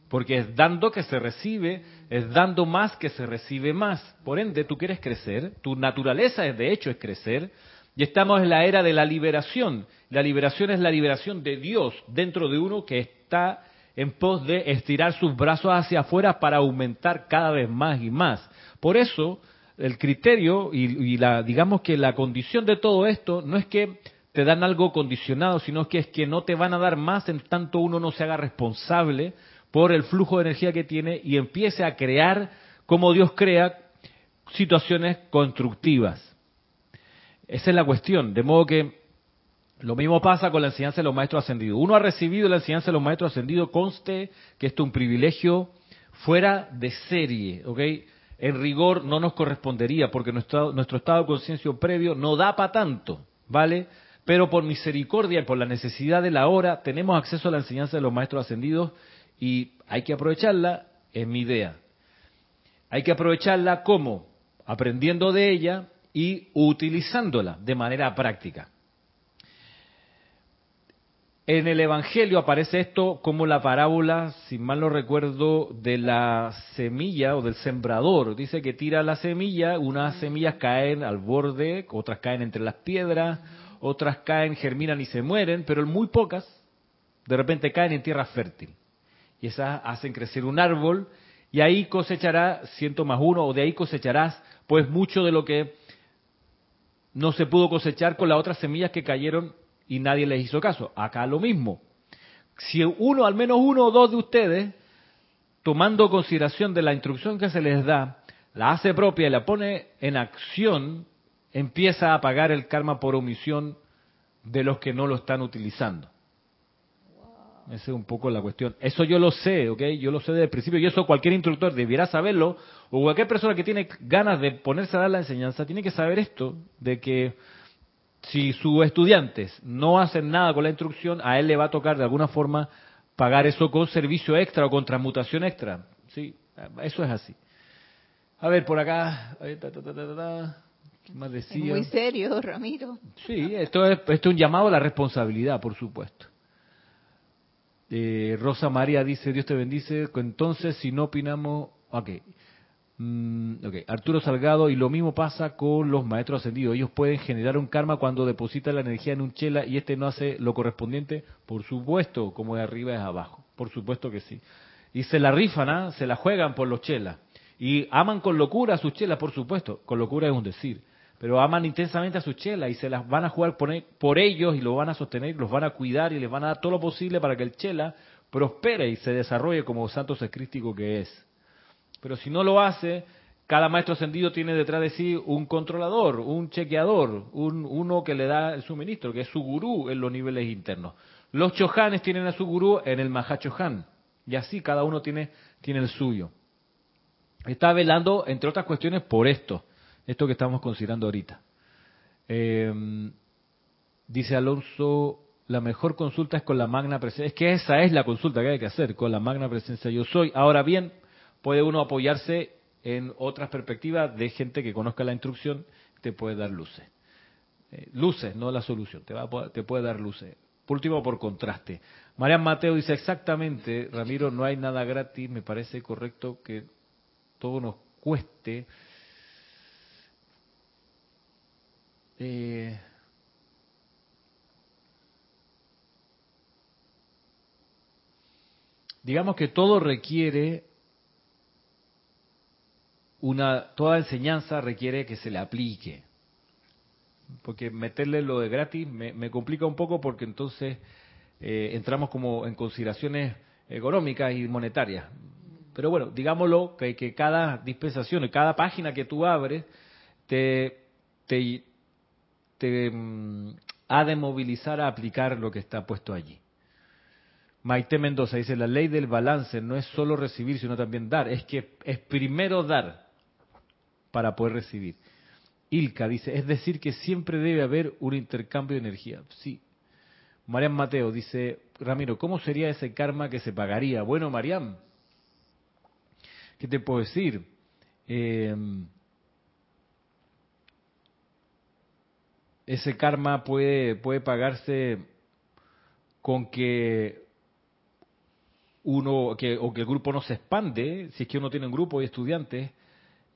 Porque es dando que se recibe, es dando más que se recibe más. Por ende, tú quieres crecer, tu naturaleza es de hecho es crecer, y estamos en la era de la liberación. La liberación es la liberación de Dios dentro de uno que está en pos de estirar sus brazos hacia afuera para aumentar cada vez más y más. Por eso, el criterio y, y la, digamos que la condición de todo esto no es que te dan algo condicionado, sino que es que no te van a dar más en tanto uno no se haga responsable por el flujo de energía que tiene y empiece a crear, como Dios crea, situaciones constructivas. Esa es la cuestión. De modo que lo mismo pasa con la enseñanza de los maestros ascendidos. Uno ha recibido la enseñanza de los maestros ascendidos, conste que esto es un privilegio fuera de serie, ¿ok? En rigor no nos correspondería porque nuestro, estado de conciencia previo no da para tanto, ¿vale? Pero por misericordia y por la necesidad de la hora tenemos acceso a la enseñanza de los maestros ascendidos y hay que aprovecharla, es mi idea. Hay que aprovecharla como aprendiendo de ella y utilizándola de manera práctica. En el Evangelio aparece esto como la parábola, si mal no recuerdo, de la semilla o del sembrador. Dice que tira la semilla, unas semillas caen al borde, otras caen entre las piedras, otras caen, germinan y se mueren, pero muy pocas de repente caen en tierra fértil y esas hacen crecer un árbol y ahí cosechará ciento más uno o de ahí cosecharás pues mucho de lo que no se pudo cosechar con las otras semillas que cayeron y nadie les hizo caso. Acá lo mismo. Si uno, al menos uno o dos de ustedes, tomando consideración de la instrucción que se les da, la hace propia y la pone en acción, empieza a pagar el karma por omisión de los que no lo están utilizando. Esa es un poco la cuestión. Eso yo lo sé, ¿ok? Yo lo sé desde el principio y eso cualquier instructor debiera saberlo, o cualquier persona que tiene ganas de ponerse a dar la enseñanza tiene que saber esto, de que si sus estudiantes no hacen nada con la instrucción, a él le va a tocar de alguna forma pagar eso con servicio extra o con transmutación extra. Sí, eso es así. A ver, por acá... ¿Qué decía? muy serio, Ramiro. Sí, esto es, esto es un llamado a la responsabilidad, por supuesto. Eh, Rosa María dice, Dios te bendice. Entonces, si no opinamos... Ok. Mm, Arturo Salgado, y lo mismo pasa con los maestros ascendidos. Ellos pueden generar un karma cuando depositan la energía en un chela y este no hace lo correspondiente. Por supuesto, como de arriba es abajo. Por supuesto que sí. Y se la rifan, ¿ah? se la juegan por los chelas. Y aman con locura a sus chelas, por supuesto. Con locura es un decir pero aman intensamente a su chela y se las van a jugar por, ellos y lo van a sostener, los van a cuidar y les van a dar todo lo posible para que el chela prospere y se desarrolle como santo secrístico que es. Pero si no lo hace, cada maestro ascendido tiene detrás de sí un controlador, un chequeador, un, uno que le da el suministro, que es su gurú en los niveles internos. Los chohanes tienen a su gurú en el Mahachohan, y así cada uno tiene, tiene el suyo. Está velando, entre otras cuestiones, por esto esto que estamos considerando ahorita. Em, dice Alonso, la mejor consulta es con la magna presencia. Es que esa es la consulta que hay que hacer, con la magna presencia yo soy. Ahora bien, puede uno apoyarse en otras perspectivas de gente que conozca la instrucción, te puede dar luces. Eh, luces, no la solución, te, va te puede dar luces. Por último, por contraste. Marian Mateo dice exactamente, Ramiro, no hay nada gratis, me parece correcto que todo nos cueste Eh, digamos que todo requiere una toda enseñanza requiere que se le aplique. Porque meterle lo de gratis me, me complica un poco porque entonces eh, entramos como en consideraciones económicas y monetarias. Pero bueno, digámoslo, que, que cada dispensación cada página que tú abres te, te, te mm, ha de movilizar a aplicar lo que está puesto allí. Maite Mendoza dice, la ley del balance no es solo recibir, sino también dar. Es que es primero dar para poder recibir. Ilka dice, es decir, que siempre debe haber un intercambio de energía. Sí. Mariam Mateo dice, Ramiro, ¿cómo sería ese karma que se pagaría? Bueno, Mariam, ¿qué te puedo decir? Eh, ese karma puede, puede pagarse con que uno, que, o que el grupo no se expande, si es que uno tiene un grupo de estudiantes,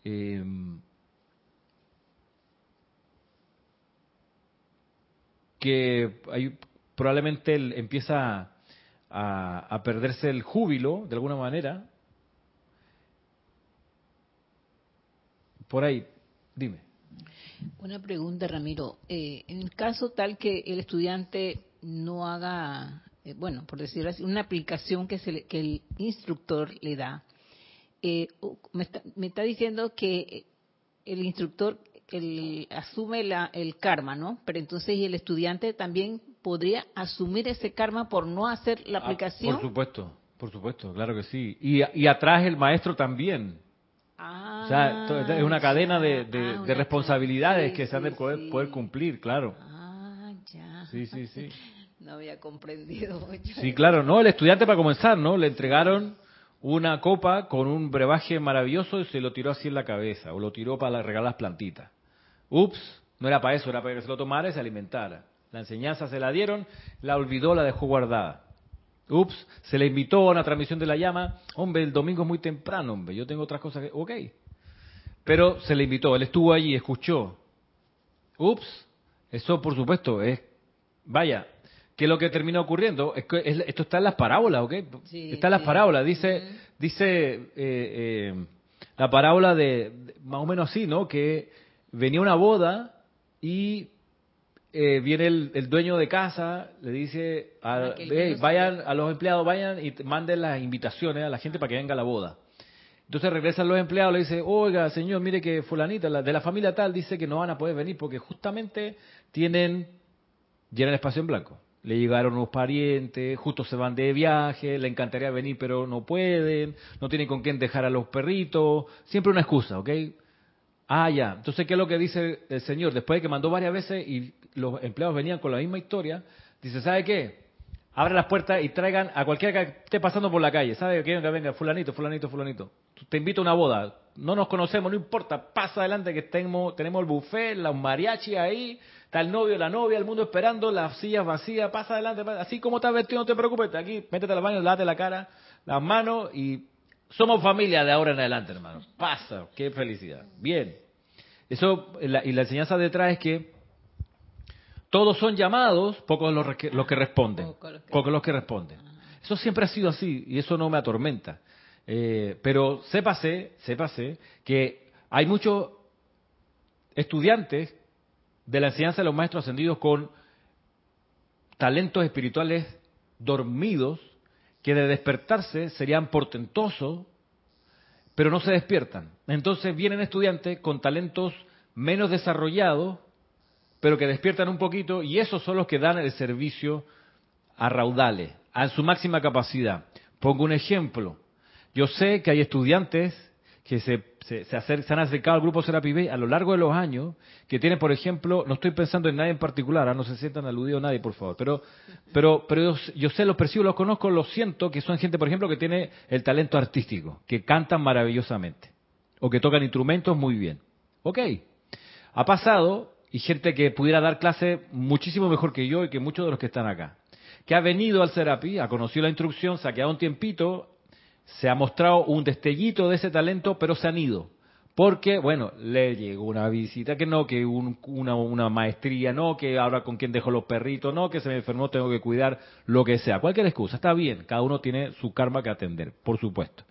eh, que hay, probablemente él empieza a, a, perderse el júbilo de alguna manera. Por ahí, dime. Una pregunta, Ramiro. Eh, en el caso tal que el estudiante no haga, eh, bueno, por decirlo así, una aplicación que, se le, que el instructor le da, eh, me, está, me, está, diciendo que el instructor el, asume la, el karma, ¿no? Pero entonces y el estudiante también podría asumir ese karma por no hacer la aplicación. Ah, por supuesto, por supuesto, claro que sí. Y, y atrás el maestro también. Ah, o sea, es una cadena de, de, ah, una de responsabilidades sí, que se han de poder, sí. poder, cumplir, claro. Ah, ya. Sí, sí, sí. [LAUGHS] No había comprendido mucho. Sí, claro, no, el estudiante para comenzar, ¿no? Le entregaron una copa con un brebaje maravilloso y se lo tiró así en la cabeza, o lo tiró para regalar las plantitas. Ups, no era para eso, era para que se lo tomara y se alimentara. La enseñanza se la dieron, la olvidó, la dejó guardada. Ups, se le invitó a una transmisión de la llama. Hombre, el domingo es muy temprano, hombre, yo tengo otras cosas que... Ok. Pero se le invitó, él estuvo allí, escuchó. Ups, eso por supuesto es... Vaya, ¿qué es lo que termina ocurriendo? Es que es, esto está en las parábolas, ¿ok? Sí, está en las sí. parábolas. Dice, dice eh, eh, la parábola de, de- más o menos así, ¿no? Que venía una boda y eh, viene el, el dueño de casa, le dice, a, Ah, que el "Hey, dueño vayan a los empleados, vayan y manden las invitaciones a la gente para que venga a la boda. Entonces regresan los empleados, le dice, oiga, señor, mire que fulanita, la, de la familia tal, dice que no van a poder venir porque justamente tienen, llenan espacio en blanco. Le llegaron unos parientes, justo se van de viaje, le encantaría venir pero no pueden, no tienen con quién dejar a los perritos, siempre una excusa, ¿ok? Ah, ya. Entonces, ¿qué es lo que dice el señor? Después de que mandó varias veces y los empleados venían con la misma historia, dice, ¿sabe qué? Abre las puertas y traigan a cualquiera que esté pasando por la calle. ¿Sabe qué? Venga, venga, fulanito, fulanito, fulanito. Te invito a una boda. No nos conocemos, no importa. Pasa adelante que tenemos, tenemos el buffet, los mariachi ahí, está el novio, la novia, el mundo esperando, las sillas vacías. Pasa adelante. pasa- Así como estás vestido, no te preocupes. Aquí, métete al baño, lávate la cara, las manos y somos familia de ahora en adelante, hermano. Pasa, qué felicidad. Bien. Eso, y la enseñanza detrás es que todos son llamados, pocos los, que- los que responden. Pocos los que- Pocos los que responden. Eso siempre ha sido así y eso no me atormenta. Eh, pero sépase, sépase que hay muchos estudiantes de la enseñanza de los maestros ascendidos con talentos espirituales dormidos que de despertarse serían portentosos, pero no se despiertan. Entonces vienen estudiantes con talentos menos desarrollados, pero que despiertan un poquito y esos son los que dan el servicio a raudales, a su máxima capacidad. Pongo un ejemplo. Yo sé que hay estudiantes que se, se, se, se han acercado al grupo Serapi Bay a lo largo de los años, que tienen, por ejemplo, no estoy pensando en nadie en particular, ah, no se sientan aludidos nadie, por favor, pero, pero, pero yo, yo sé, los percibo, los conozco, los siento, que son gente, por ejemplo, que tiene el talento artístico, que cantan maravillosamente, o que tocan instrumentos muy bien. Ok, ha pasado, y gente que pudiera dar clase muchísimo mejor que yo y que muchos de los que están acá, que ha venido al Serapi, ha conocido la instrucción, se ha quedado un tiempito, se ha mostrado un destellito de ese talento, pero se han ido. Porque, bueno, le llegó una visita, que no, que un- una, una maestría, no, que ahora con quién dejo los perritos, no, que se me enfermó, tengo que cuidar, lo que sea. Cualquier excusa, está bien, cada uno tiene su karma que atender, por supuesto.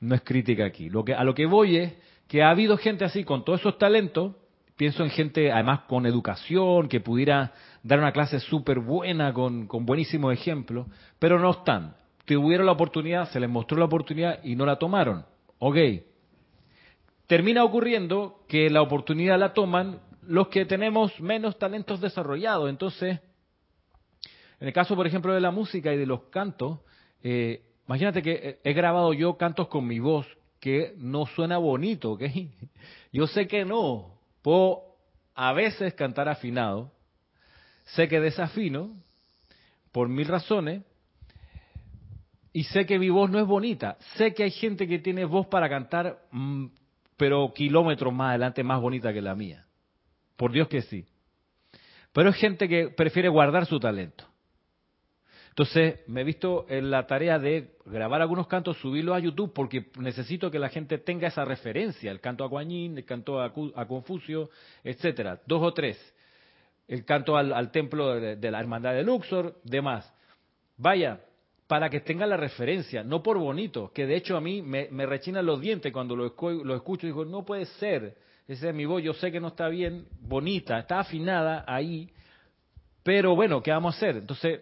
No es crítica aquí. Lo que, a lo que voy es que ha habido gente así con todos esos talentos, pienso en gente además con educación, que pudiera dar una clase súper buena, con, con buenísimos ejemplos, pero no están. Tuvieron la oportunidad, se les mostró la oportunidad y no la tomaron. Ok. Termina ocurriendo que la oportunidad la toman los que tenemos menos talentos desarrollados. Entonces, en el caso, por ejemplo, de la música y de los cantos, eh, imagínate que he grabado yo cantos con mi voz que no suena bonito, ¿ok? [LAUGHS] Yo sé que no. Puedo a veces cantar afinado, sé que desafino por mil razones y sé que mi voz no es bonita. Sé que hay gente que tiene voz para cantar, mm, pero kilómetros más adelante más bonita que la mía. Por Dios que sí. Pero es gente que prefiere guardar su talento. Entonces me he visto en la tarea de grabar algunos cantos, subirlos a YouTube, porque necesito que la gente tenga esa referencia, el canto a Guanyin, el canto a, Confucio, etcétera, dos o tres, el canto al, templo de, la hermandad de Luxor, demás. Vaya, para que tenga la referencia, no por bonito, que de hecho a mí me, me rechinan los dientes cuando lo, lo escucho y digo, no puede ser, ese es mi voz, yo sé que no está bien, bonita, está afinada ahí, pero bueno, ¿qué vamos a hacer? Entonces,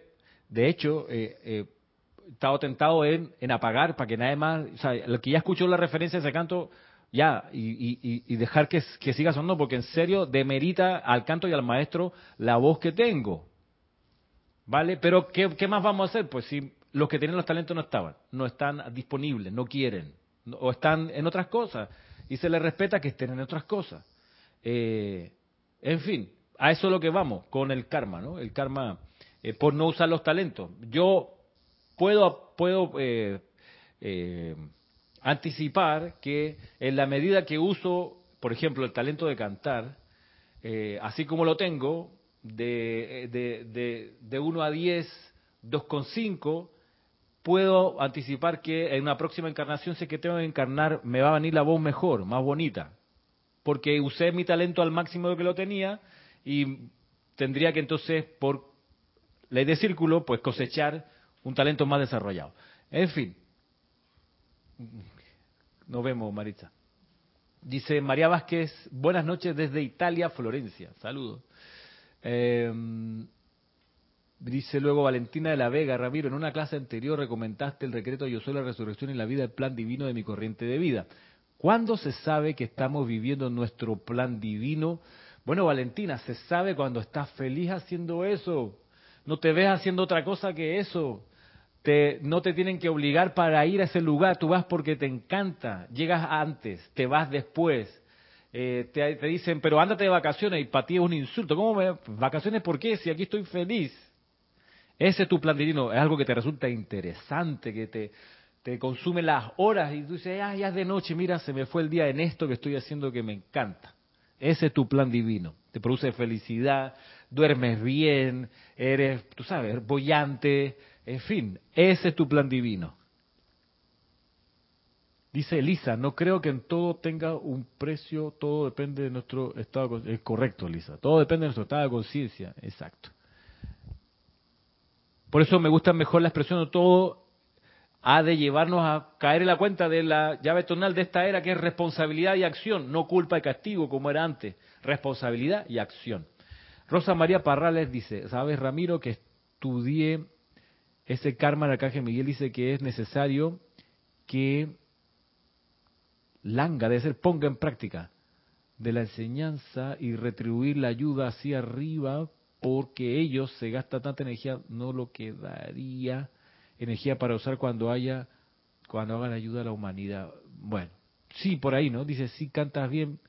de hecho, eh, eh, he estado tentado en, apagar para que nadie más, o sea, lo que ya escuchó la referencia de ese canto, ya, y, dejar que, siga sonando, porque en serio demerita al canto y al maestro la voz que tengo. ¿Vale? Pero ¿qué, qué más vamos a hacer? Pues si los que tienen los talentos no estaban, no están disponibles, no quieren, o están en otras cosas, y se les respeta que estén en otras cosas. Eh, en fin, a eso es lo que vamos con el karma, ¿no? El karma eh, por no usar los talentos. Yo puedo, puedo eh, eh, anticipar que en la medida que uso, por ejemplo, el talento de cantar, así como lo tengo, de, de, de, 1 a 10, 2,5, puedo anticipar que en una próxima encarnación, sé que tengo que encarnar, me va a venir la voz mejor, más bonita, porque usé mi talento al máximo de que lo tenía y tendría que entonces, por ley de círculo, pues cosechar un talento más desarrollado. En fin, nos vemos, Maritza. Dice María Vázquez, buenas noches desde Italia, Florencia. Saludos. Em, dice luego Valentina de la Vega, Ramiro, en una clase anterior recomendaste el decreto Yo soy la resurrección y la vida, el plan divino de mi corriente de vida. ¿Cuándo se sabe que estamos viviendo nuestro plan divino? Bueno, Valentina, se sabe cuando estás feliz haciendo eso. No te ves haciendo otra cosa que eso. Te, no te tienen que obligar para ir a ese lugar. Tú vas porque te encanta. Llegas antes, te vas después. Eh, te, dicen, pero ándate de vacaciones y para ti es un insulto. ¿Cómo me, vacaciones por qué? Si aquí estoy feliz. Ese es tu plan divino. Es algo que te resulta interesante, que te, te consume las horas y tú dices, ah, ya es de noche, mira, se me fue el día en esto que estoy haciendo que me encanta. Ese es tu plan divino. Te produce felicidad, duermes bien, eres, tú sabes, bollante, en fin, ese es tu plan divino. Dice Elisa, no creo que en todo tenga un precio, todo depende de nuestro estado de Es correcto, Elisa, todo depende de nuestro estado de conciencia, exacto. Por eso me gusta mejor la expresión de todo ha de llevarnos a caer en la cuenta de la llave tonal de esta era que es responsabilidad y acción, no culpa y castigo como era antes, responsabilidad y acción. Rosa María Parrales dice, ¿sabes Ramiro que estudié ese karma el arcángel Miguel dice que es necesario que Langa, de ser, ponga en práctica de la enseñanza y retribuir la ayuda hacia arriba porque ellos se gasta tanta energía, no lo quedaría energía para usar cuando haya, cuando hagan ayuda a la humanidad. Bueno, sí, por ahí, ¿no? Dice, sí cantas bien,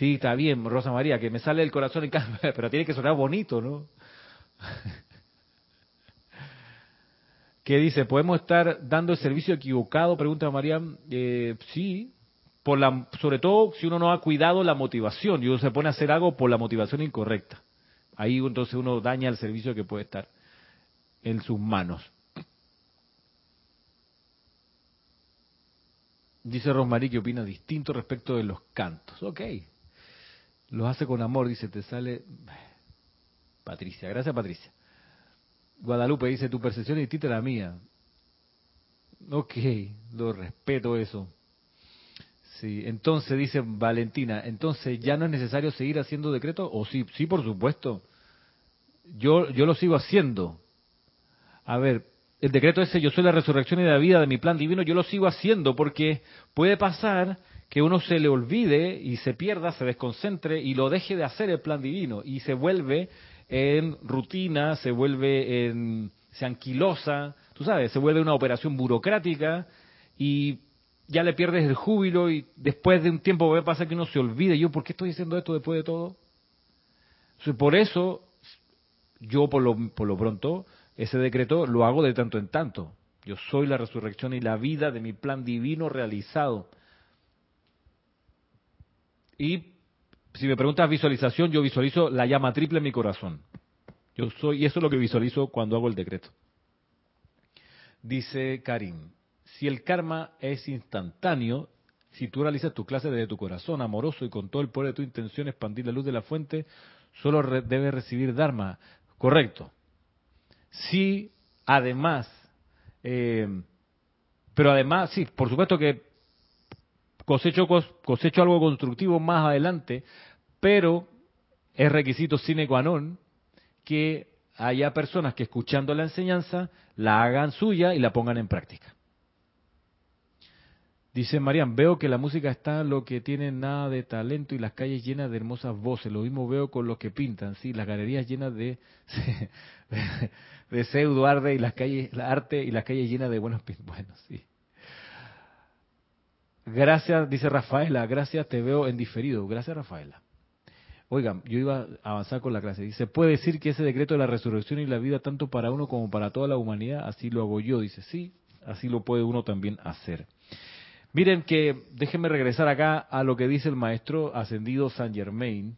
Sí, está bien, Rosa María, que me sale el corazón en casa, pero tiene que sonar bonito, ¿no? [LAUGHS] ¿Qué dice? ¿Podemos estar dando el servicio equivocado? Pregunta María. Eh, sí, por la, sobre todo si uno no ha cuidado la motivación y uno se pone a hacer algo por la motivación incorrecta. Ahí entonces uno daña el servicio que puede estar en sus manos. Dice Rosmarie que opina distinto respecto de los cantos. Ok, los hace con amor, dice, te sale... Patricia, gracias Patricia. Guadalupe dice, tu percepción es distinta a la mía. Ok, lo respeto eso. Sí, entonces dice Valentina, entonces ya no es necesario seguir haciendo decretos o sí, sí, por supuesto. Yo yo lo sigo haciendo. A ver, el decreto ese yo soy la resurrección y la vida de mi plan divino, yo lo sigo haciendo porque puede pasar que uno se le olvide y se pierda, se desconcentre y lo deje de hacer el plan divino y se vuelve en rutina, se vuelve en se anquilosa, tú sabes, se vuelve una operación burocrática y ya le pierdes el júbilo y después de un tiempo a pasar que uno se olvide, yo, ¿por qué estoy haciendo esto después de todo? por eso, yo por lo, por lo pronto, ese decreto lo hago de tanto en tanto. Yo soy la resurrección y la vida de mi plan divino realizado. Y si me preguntas visualización, yo visualizo la llama triple en mi corazón. Yo soy, y eso es lo que visualizo cuando hago el decreto. Dice Karim, si el karma es instantáneo, si tú realizas tu clase desde tu corazón amoroso y con todo el poder de tu intención expandir la luz de la fuente, solo debes recibir Dharma. Correcto. Si además, eh, pero además, sí, por supuesto que cosecho, cosecho algo constructivo más adelante, pero es requisito sine qua non que haya personas que escuchando la enseñanza la hagan suya y la pongan en práctica. Dice Marian, veo que la música está lo que tiene nada de talento y las calles llenas de hermosas voces. Lo mismo veo con los que pintan, sí, las galerías llenas de, [LAUGHS] de, pseudo arte y las calles, arte y las calles llenas de buenos pintos. [LAUGHS] Bueno, sí. Gracias, dice Rafaela, gracias, te veo en diferido. Gracias, Rafaela. Oigan, yo iba a avanzar con la clase. Dice, puede decir que ese decreto de la resurrección y la vida, tanto para uno como para toda la humanidad, así lo hago yo. Dice, sí, así lo puede uno también hacer. Miren que, déjenme regresar acá a lo que dice el maestro ascendido San Germain.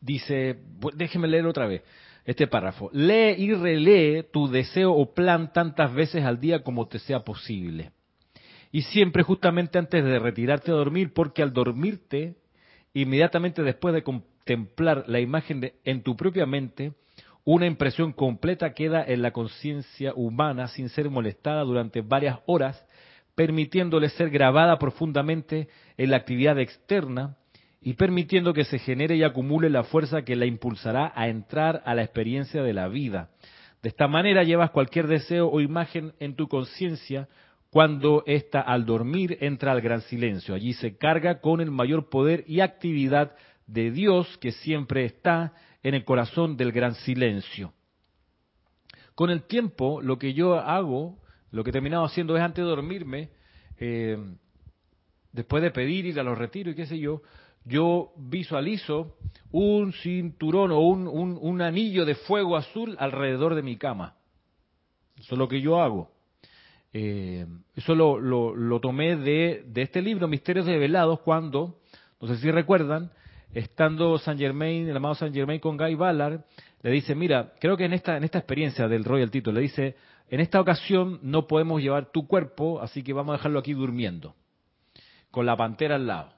Dice, déjenme leer otra vez este párrafo. Lee y relee tu deseo o plan tantas veces al día como te sea posible. Y siempre justamente antes de retirarte a dormir, porque al dormirte, inmediatamente después de contemplar la imagen en tu propia mente, una impresión completa queda en la conciencia humana sin ser molestada durante varias horas permitiéndole ser grabada profundamente en la actividad externa y permitiendo que se genere y acumule la fuerza que la impulsará a entrar a la experiencia de la vida. De esta manera llevas cualquier deseo o imagen en tu conciencia cuando ésta al dormir entra al gran silencio. Allí se carga con el mayor poder y actividad de Dios que siempre está en el corazón del gran silencio. Con el tiempo, lo que yo hago lo que he terminado haciendo es antes de dormirme, eh, después de pedir ir a los retiros y qué sé yo, yo visualizo un cinturón o un, un, anillo de fuego azul alrededor de mi cama. Eso es lo que yo hago. Eh, eso lo, tomé de, este libro, Misterios de Velados, cuando, no sé si recuerdan, estando San Germain, el amado San Germain con Guy Ballard, le dice, mira, creo que en esta, en esta experiencia del Royal Tito, le dice, en esta ocasión no podemos llevar tu cuerpo, así que vamos a dejarlo aquí durmiendo, con la pantera al lado.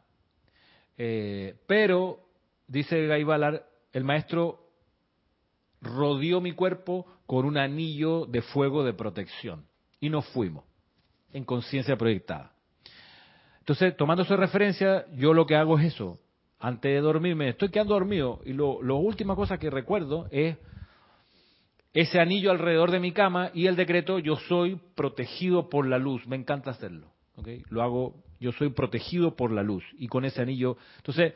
Eh, pero, dice Gaibalar, el maestro rodeó mi cuerpo con un anillo de fuego de protección y nos fuimos en conciencia proyectada. Entonces, tomando esa referencia, yo lo que hago es eso. Antes de dormirme, estoy quedando dormido y lo, lo última cosa que recuerdo es ese anillo alrededor de mi cama y el decreto yo soy protegido por la luz. Me encanta hacerlo. Lo hago, yo soy protegido por la luz y con ese anillo. Entonces,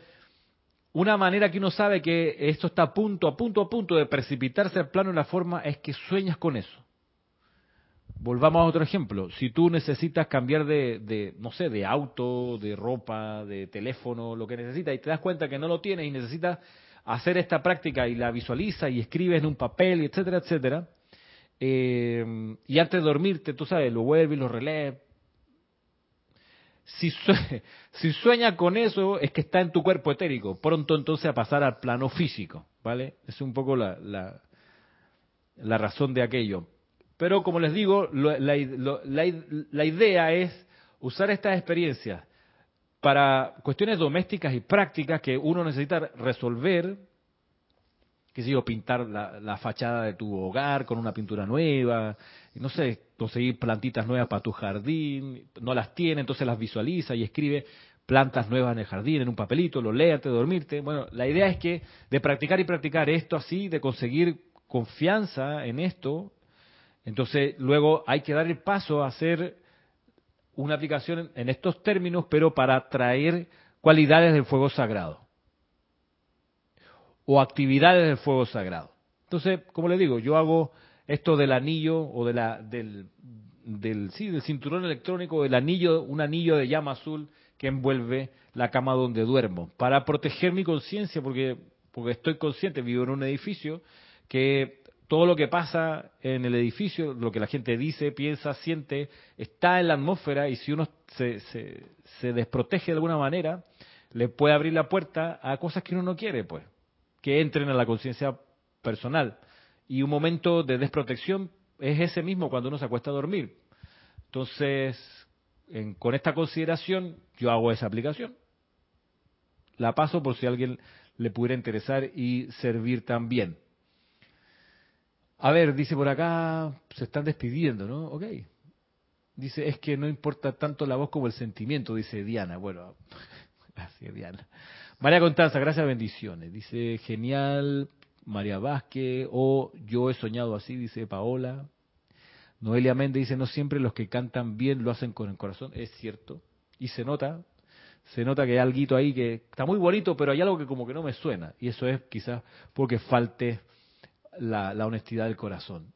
una manera que uno sabe que esto está a punto, a punto, a punto de precipitarse al plano de la forma es que sueñas con eso. Volvamos a otro ejemplo. Si tú necesitas cambiar de, no sé, de auto, de ropa, de teléfono, lo que necesitas, y te das cuenta que no lo tienes y necesitas hacer esta práctica y la visualiza y escribes en un papel, etcétera, etcétera, eh, y antes de dormirte, tú sabes, lo vuelves y lo relees. Si, [LAUGHS] si sueña con eso, es que está en tu cuerpo etérico. Pronto entonces a pasar al plano físico, ¿vale? Es un poco la, la razón de aquello. Pero como les digo, la, la idea es usar estas experiencias para cuestiones domésticas y prácticas que uno necesita resolver qué sé yo, pintar la, fachada de tu hogar con una pintura nueva, no sé, conseguir plantitas nuevas para tu jardín, no las tiene, entonces las visualiza y escribe plantas nuevas en el jardín, en un papelito, lo lee antes de dormirte. Bueno, la idea es que de practicar y practicar esto así, de conseguir confianza en esto, entonces luego hay que dar el paso a hacer una aplicación en estos términos, pero para traer cualidades del fuego sagrado o actividades del fuego sagrado. Entonces, como le digo, yo hago esto del anillo o de la, del, del, sí, del cinturón electrónico, del anillo, un anillo de llama azul que envuelve la cama donde duermo, para proteger mi conciencia, porque, porque estoy consciente, vivo en un edificio, que todo lo que pasa en el edificio, lo que la gente dice, piensa, siente, está en la atmósfera y si uno se, se, se desprotege de alguna manera, le puede abrir la puerta a cosas que uno no quiere, pues, que entren a la conciencia personal. Y un momento de desprotección es ese mismo cuando uno se acuesta a dormir. Entonces, con esta consideración, yo hago esa aplicación. La paso por si alguien le pudiera interesar y servir también. A ver, dice por acá, se están despidiendo, ¿no? Ok. Dice, es que no importa tanto la voz como el sentimiento, dice Diana. Bueno, [LAUGHS] gracias Diana. María Constanza, gracias, bendiciones. Dice, genial, María Vázquez, o yo he soñado así, dice Paola. Noelia Méndez dice, no siempre los que cantan bien lo hacen con el corazón. Es cierto. Y se nota, se nota que hay algo ahí que está muy bonito, pero hay algo que como que no me suena. Y eso es quizás porque falte la, honestidad del corazón.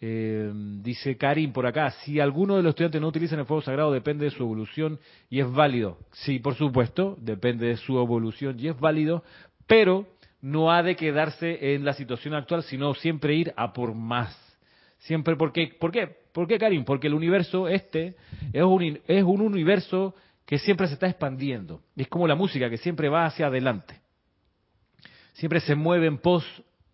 Eh, dice Karim por acá, si alguno de los estudiantes no utilizan el fuego sagrado depende de su evolución y es válido. Sí, por supuesto, depende de su evolución y es válido, pero no ha de quedarse en la situación actual, sino siempre ir a por más. Siempre porque, ¿por qué? ¿Por qué, Karim? Porque el universo este es un, es un universo que siempre se está expandiendo. Es como la música que siempre va hacia adelante. Siempre se mueve en pos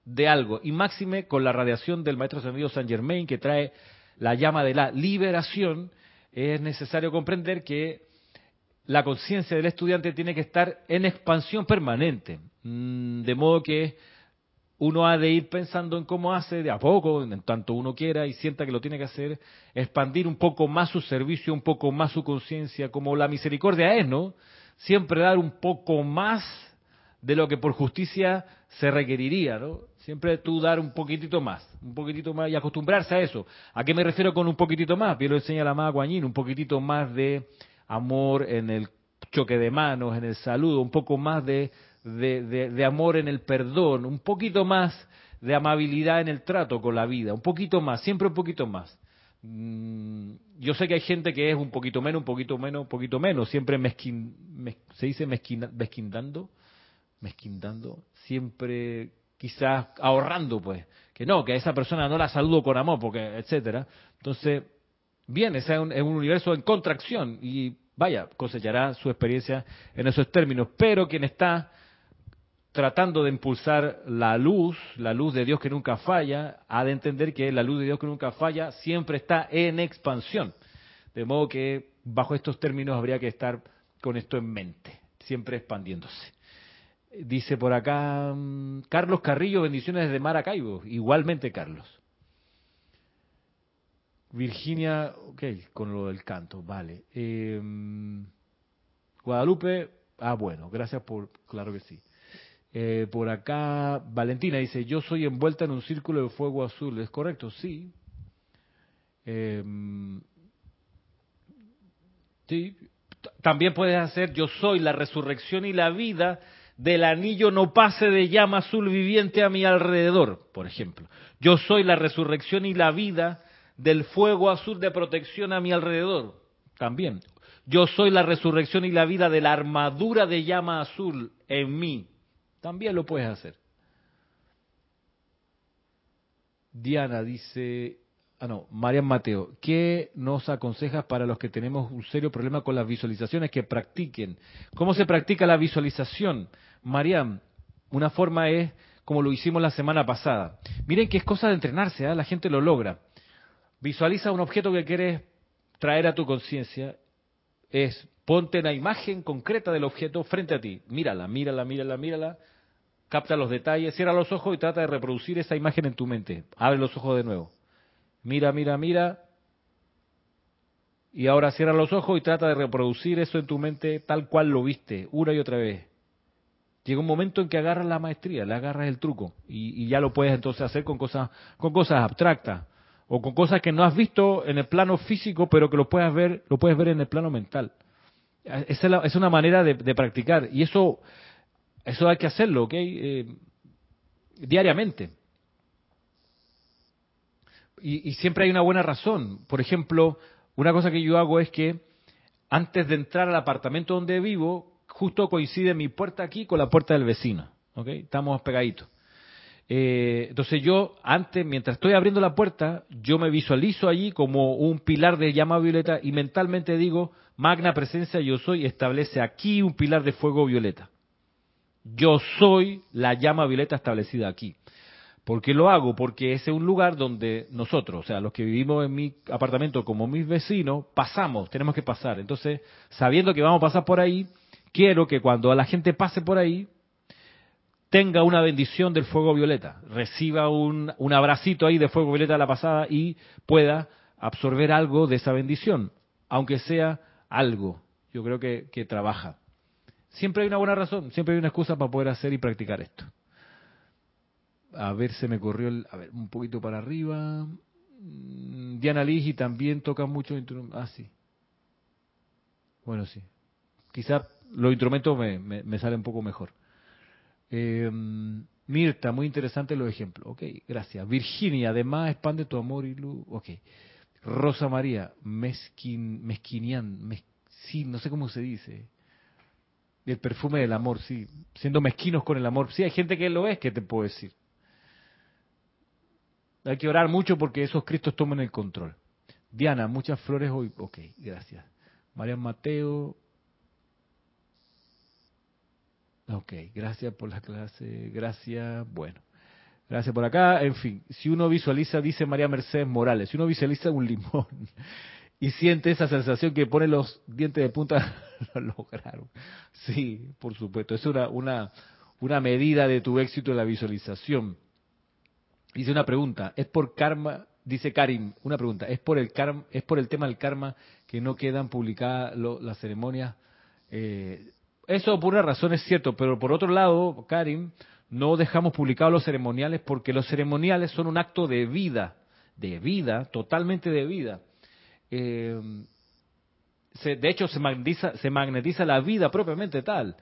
de algo. Y máxime con la radiación del Maestro Ascendido San Germain que trae la llama de la liberación, es necesario comprender que la conciencia del estudiante tiene que estar en expansión permanente. Mm, de modo que uno ha de ir pensando en cómo hace de a poco, en tanto uno quiera y sienta que lo tiene que hacer, expandir un poco más su servicio, un poco más su conciencia, como la misericordia es, ¿no? Siempre dar un poco más de lo que por justicia se requeriría, ¿no? Siempre tú dar un poquitito más, un poquitito más y acostumbrarse a eso. ¿A qué me refiero con un poquitito más? Bien lo enseña la amada Guañín, un poquitito más de amor en el choque de manos, en el saludo, un poco más de, de, amor en el perdón, un poquito más de amabilidad en el trato con la vida, un poquito más, siempre un poquito más. Mm, yo sé que hay gente que es un poquito menos, un poquito menos, un poquito menos, siempre mezquin, se dice mezquindando, mezquindando, siempre quizás ahorrando, pues, que no, que a esa persona no la saludo con amor, porque, etcétera. Entonces, bien, ese es un, es un universo en contracción y vaya, cosechará su experiencia en esos términos, pero quien está tratando de impulsar la luz, la luz de Dios que nunca falla, ha de entender que la luz de Dios que nunca falla siempre está en expansión. De modo que bajo estos términos habría que estar con esto en mente, siempre expandiéndose. Dice por acá mm, Carlos Carrillo, bendiciones desde Maracaibo. Igualmente, Carlos. Virginia, ok, con lo del canto, vale. Em, Guadalupe, ah, bueno, gracias por, claro que sí. Eh, por acá, Valentina dice, yo soy envuelta en un círculo de fuego azul. ¿Es correcto? Sí. Em, sí. También puedes hacer, yo soy la resurrección y la vida del anillo no pase de llama azul viviente a mi alrededor, por ejemplo. Yo soy la resurrección y la vida del fuego azul de protección a mi alrededor, también. Yo soy la resurrección y la vida de la armadura de llama azul en mí, también lo puedes hacer. Diana dice, ah no, Marian Mateo, ¿qué nos aconsejas para los que tenemos un serio problema con las visualizaciones que practiquen? ¿Cómo se practica la visualización? Mariam, una forma es como lo hicimos la semana pasada. Miren que es cosa de entrenarse, ¿eh? la gente lo logra. Visualiza un objeto que quieres traer a tu conciencia, es ponte la imagen concreta del objeto frente a ti, mírala, mírala, mírala, mírala, capta los detalles, cierra los ojos y trata de reproducir esa imagen en tu mente. Abre los ojos de nuevo. Mira, mira, mira. Y ahora cierra los ojos y trata de reproducir eso en tu mente tal cual lo viste, una y otra vez. Llega un momento en que agarras la maestría, le agarras el truco y, ya lo puedes entonces hacer con cosas, con cosas abstractas o con cosas que no has visto en el plano físico, pero que lo puedes ver, lo puedes ver en el plano mental. Esa es, una manera de, practicar y eso, eso hay que hacerlo, ¿ok? Eh, diariamente. Y siempre hay una buena razón. Por ejemplo, una cosa que yo hago es que antes de entrar al apartamento donde vivo, justo coincide mi puerta aquí con la puerta del vecino, ¿ok? Estamos pegaditos. Eh, entonces yo, antes, mientras estoy abriendo la puerta, yo me visualizo allí como un pilar de llama violeta y mentalmente digo, magna presencia yo soy, establece aquí un pilar de fuego violeta. Yo soy la llama violeta establecida aquí. ¿Por qué lo hago? Porque ese es un lugar donde nosotros, o sea, los que vivimos en mi apartamento como mis vecinos, pasamos, tenemos que pasar. Entonces, sabiendo que vamos a pasar por ahí, quiero que cuando la gente pase por ahí, tenga una bendición del fuego violeta, reciba un, abracito ahí de fuego violeta a la pasada y pueda absorber algo de esa bendición, aunque sea algo. Yo creo que, que trabaja. Siempre hay una buena razón, siempre hay una excusa para poder hacer y practicar esto. A ver, se me corrió el, a ver, un poquito para arriba. Mm, Diana Ligi también toca mucho Ah, sí. Bueno, sí. Quizás los instrumentos me, me, me salen un poco mejor. Eh, Mirta, muy interesante los ejemplos. Ok, gracias. Virginia, además expande tu amor y luz. Ok. Rosa María, mezquin, mezquinian, sí, no sé cómo se dice. El perfume del amor, sí. Siendo mezquinos con el amor. Sí, hay gente que lo es, ¿qué te puedo decir? Hay que orar mucho porque esos Cristos tomen el control. Diana, muchas flores hoy. Ok, gracias. María Mateo, Ok, gracias por la clase, gracias, bueno. Gracias por acá. En fin, si uno visualiza, dice María Mercedes Morales, si uno visualiza un limón [LAUGHS] y siente esa sensación que pone los dientes de punta, [LAUGHS] lo lograron. Sí, por supuesto. Es una, una, una medida de tu éxito en la visualización. Dice una pregunta, ¿es por karma? Dice Karim, una pregunta, ¿es por el karma, es por el tema del karma que no quedan publicadas las ceremonias? Eh, eso por una razón es cierto, pero por otro lado, Karim, no dejamos publicados los ceremoniales porque los ceremoniales son un acto de vida, de vida, totalmente de vida. Eh, de hecho, se magnetiza, se magnetiza la vida propiamente tal.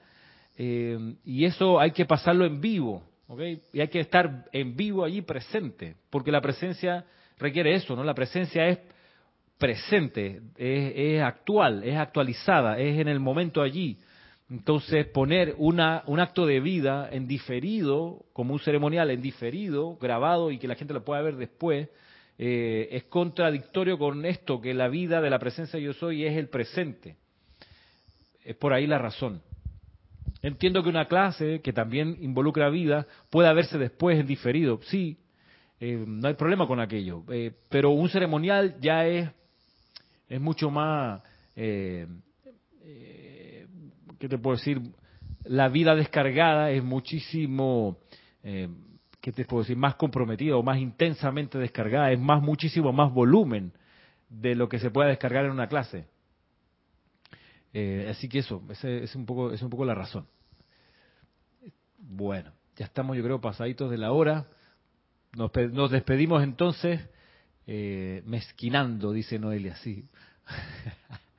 Eh, y eso hay que pasarlo en vivo, ¿ok? Y hay que estar en vivo allí presente, porque la presencia requiere eso, ¿no? La presencia es presente, es actual, es actualizada, es en el momento allí. Entonces, poner una, un acto de vida en diferido, como un ceremonial en diferido, grabado y que la gente lo pueda ver después, eh, es contradictorio con esto, que la vida de la presencia yo soy es el presente. Es por ahí la razón. Entiendo que una clase que también involucra vida pueda verse después en diferido, sí, eh, no hay problema con aquello, eh, pero un ceremonial ya es, es mucho más... ¿qué te puedo decir? La vida descargada es muchísimo, eh, ¿qué te puedo decir? Más comprometida o más intensamente descargada, es más, muchísimo más volumen de lo que se pueda descargar en una clase. Eh, así que eso, ese es un poco, es un poco la razón. Bueno, ya estamos, yo creo, pasaditos de la hora. Nos, nos despedimos entonces, eh, mezquinando, dice Noelia, sí. [LAUGHS]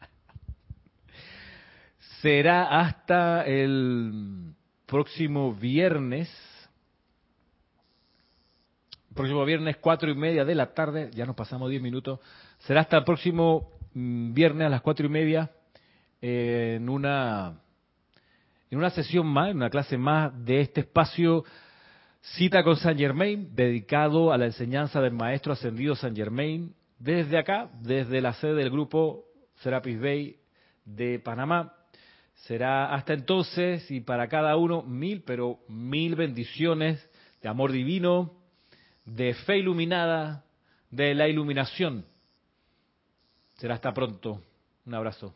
será hasta el próximo viernes. Próximo viernes, cuatro y media de la tarde, ya nos pasamos diez minutos. Será hasta el próximo mm, viernes a las cuatro y media en una en una sesión más, en una clase más de este espacio Cita con San Germain, dedicado a la enseñanza del Maestro Ascendido San Germain, desde acá, desde la sede del grupo Serapis Bay de Panamá. Será hasta entonces y para cada uno mil, pero mil bendiciones de amor divino, de fe iluminada, de la iluminación. Será hasta pronto. Un abrazo.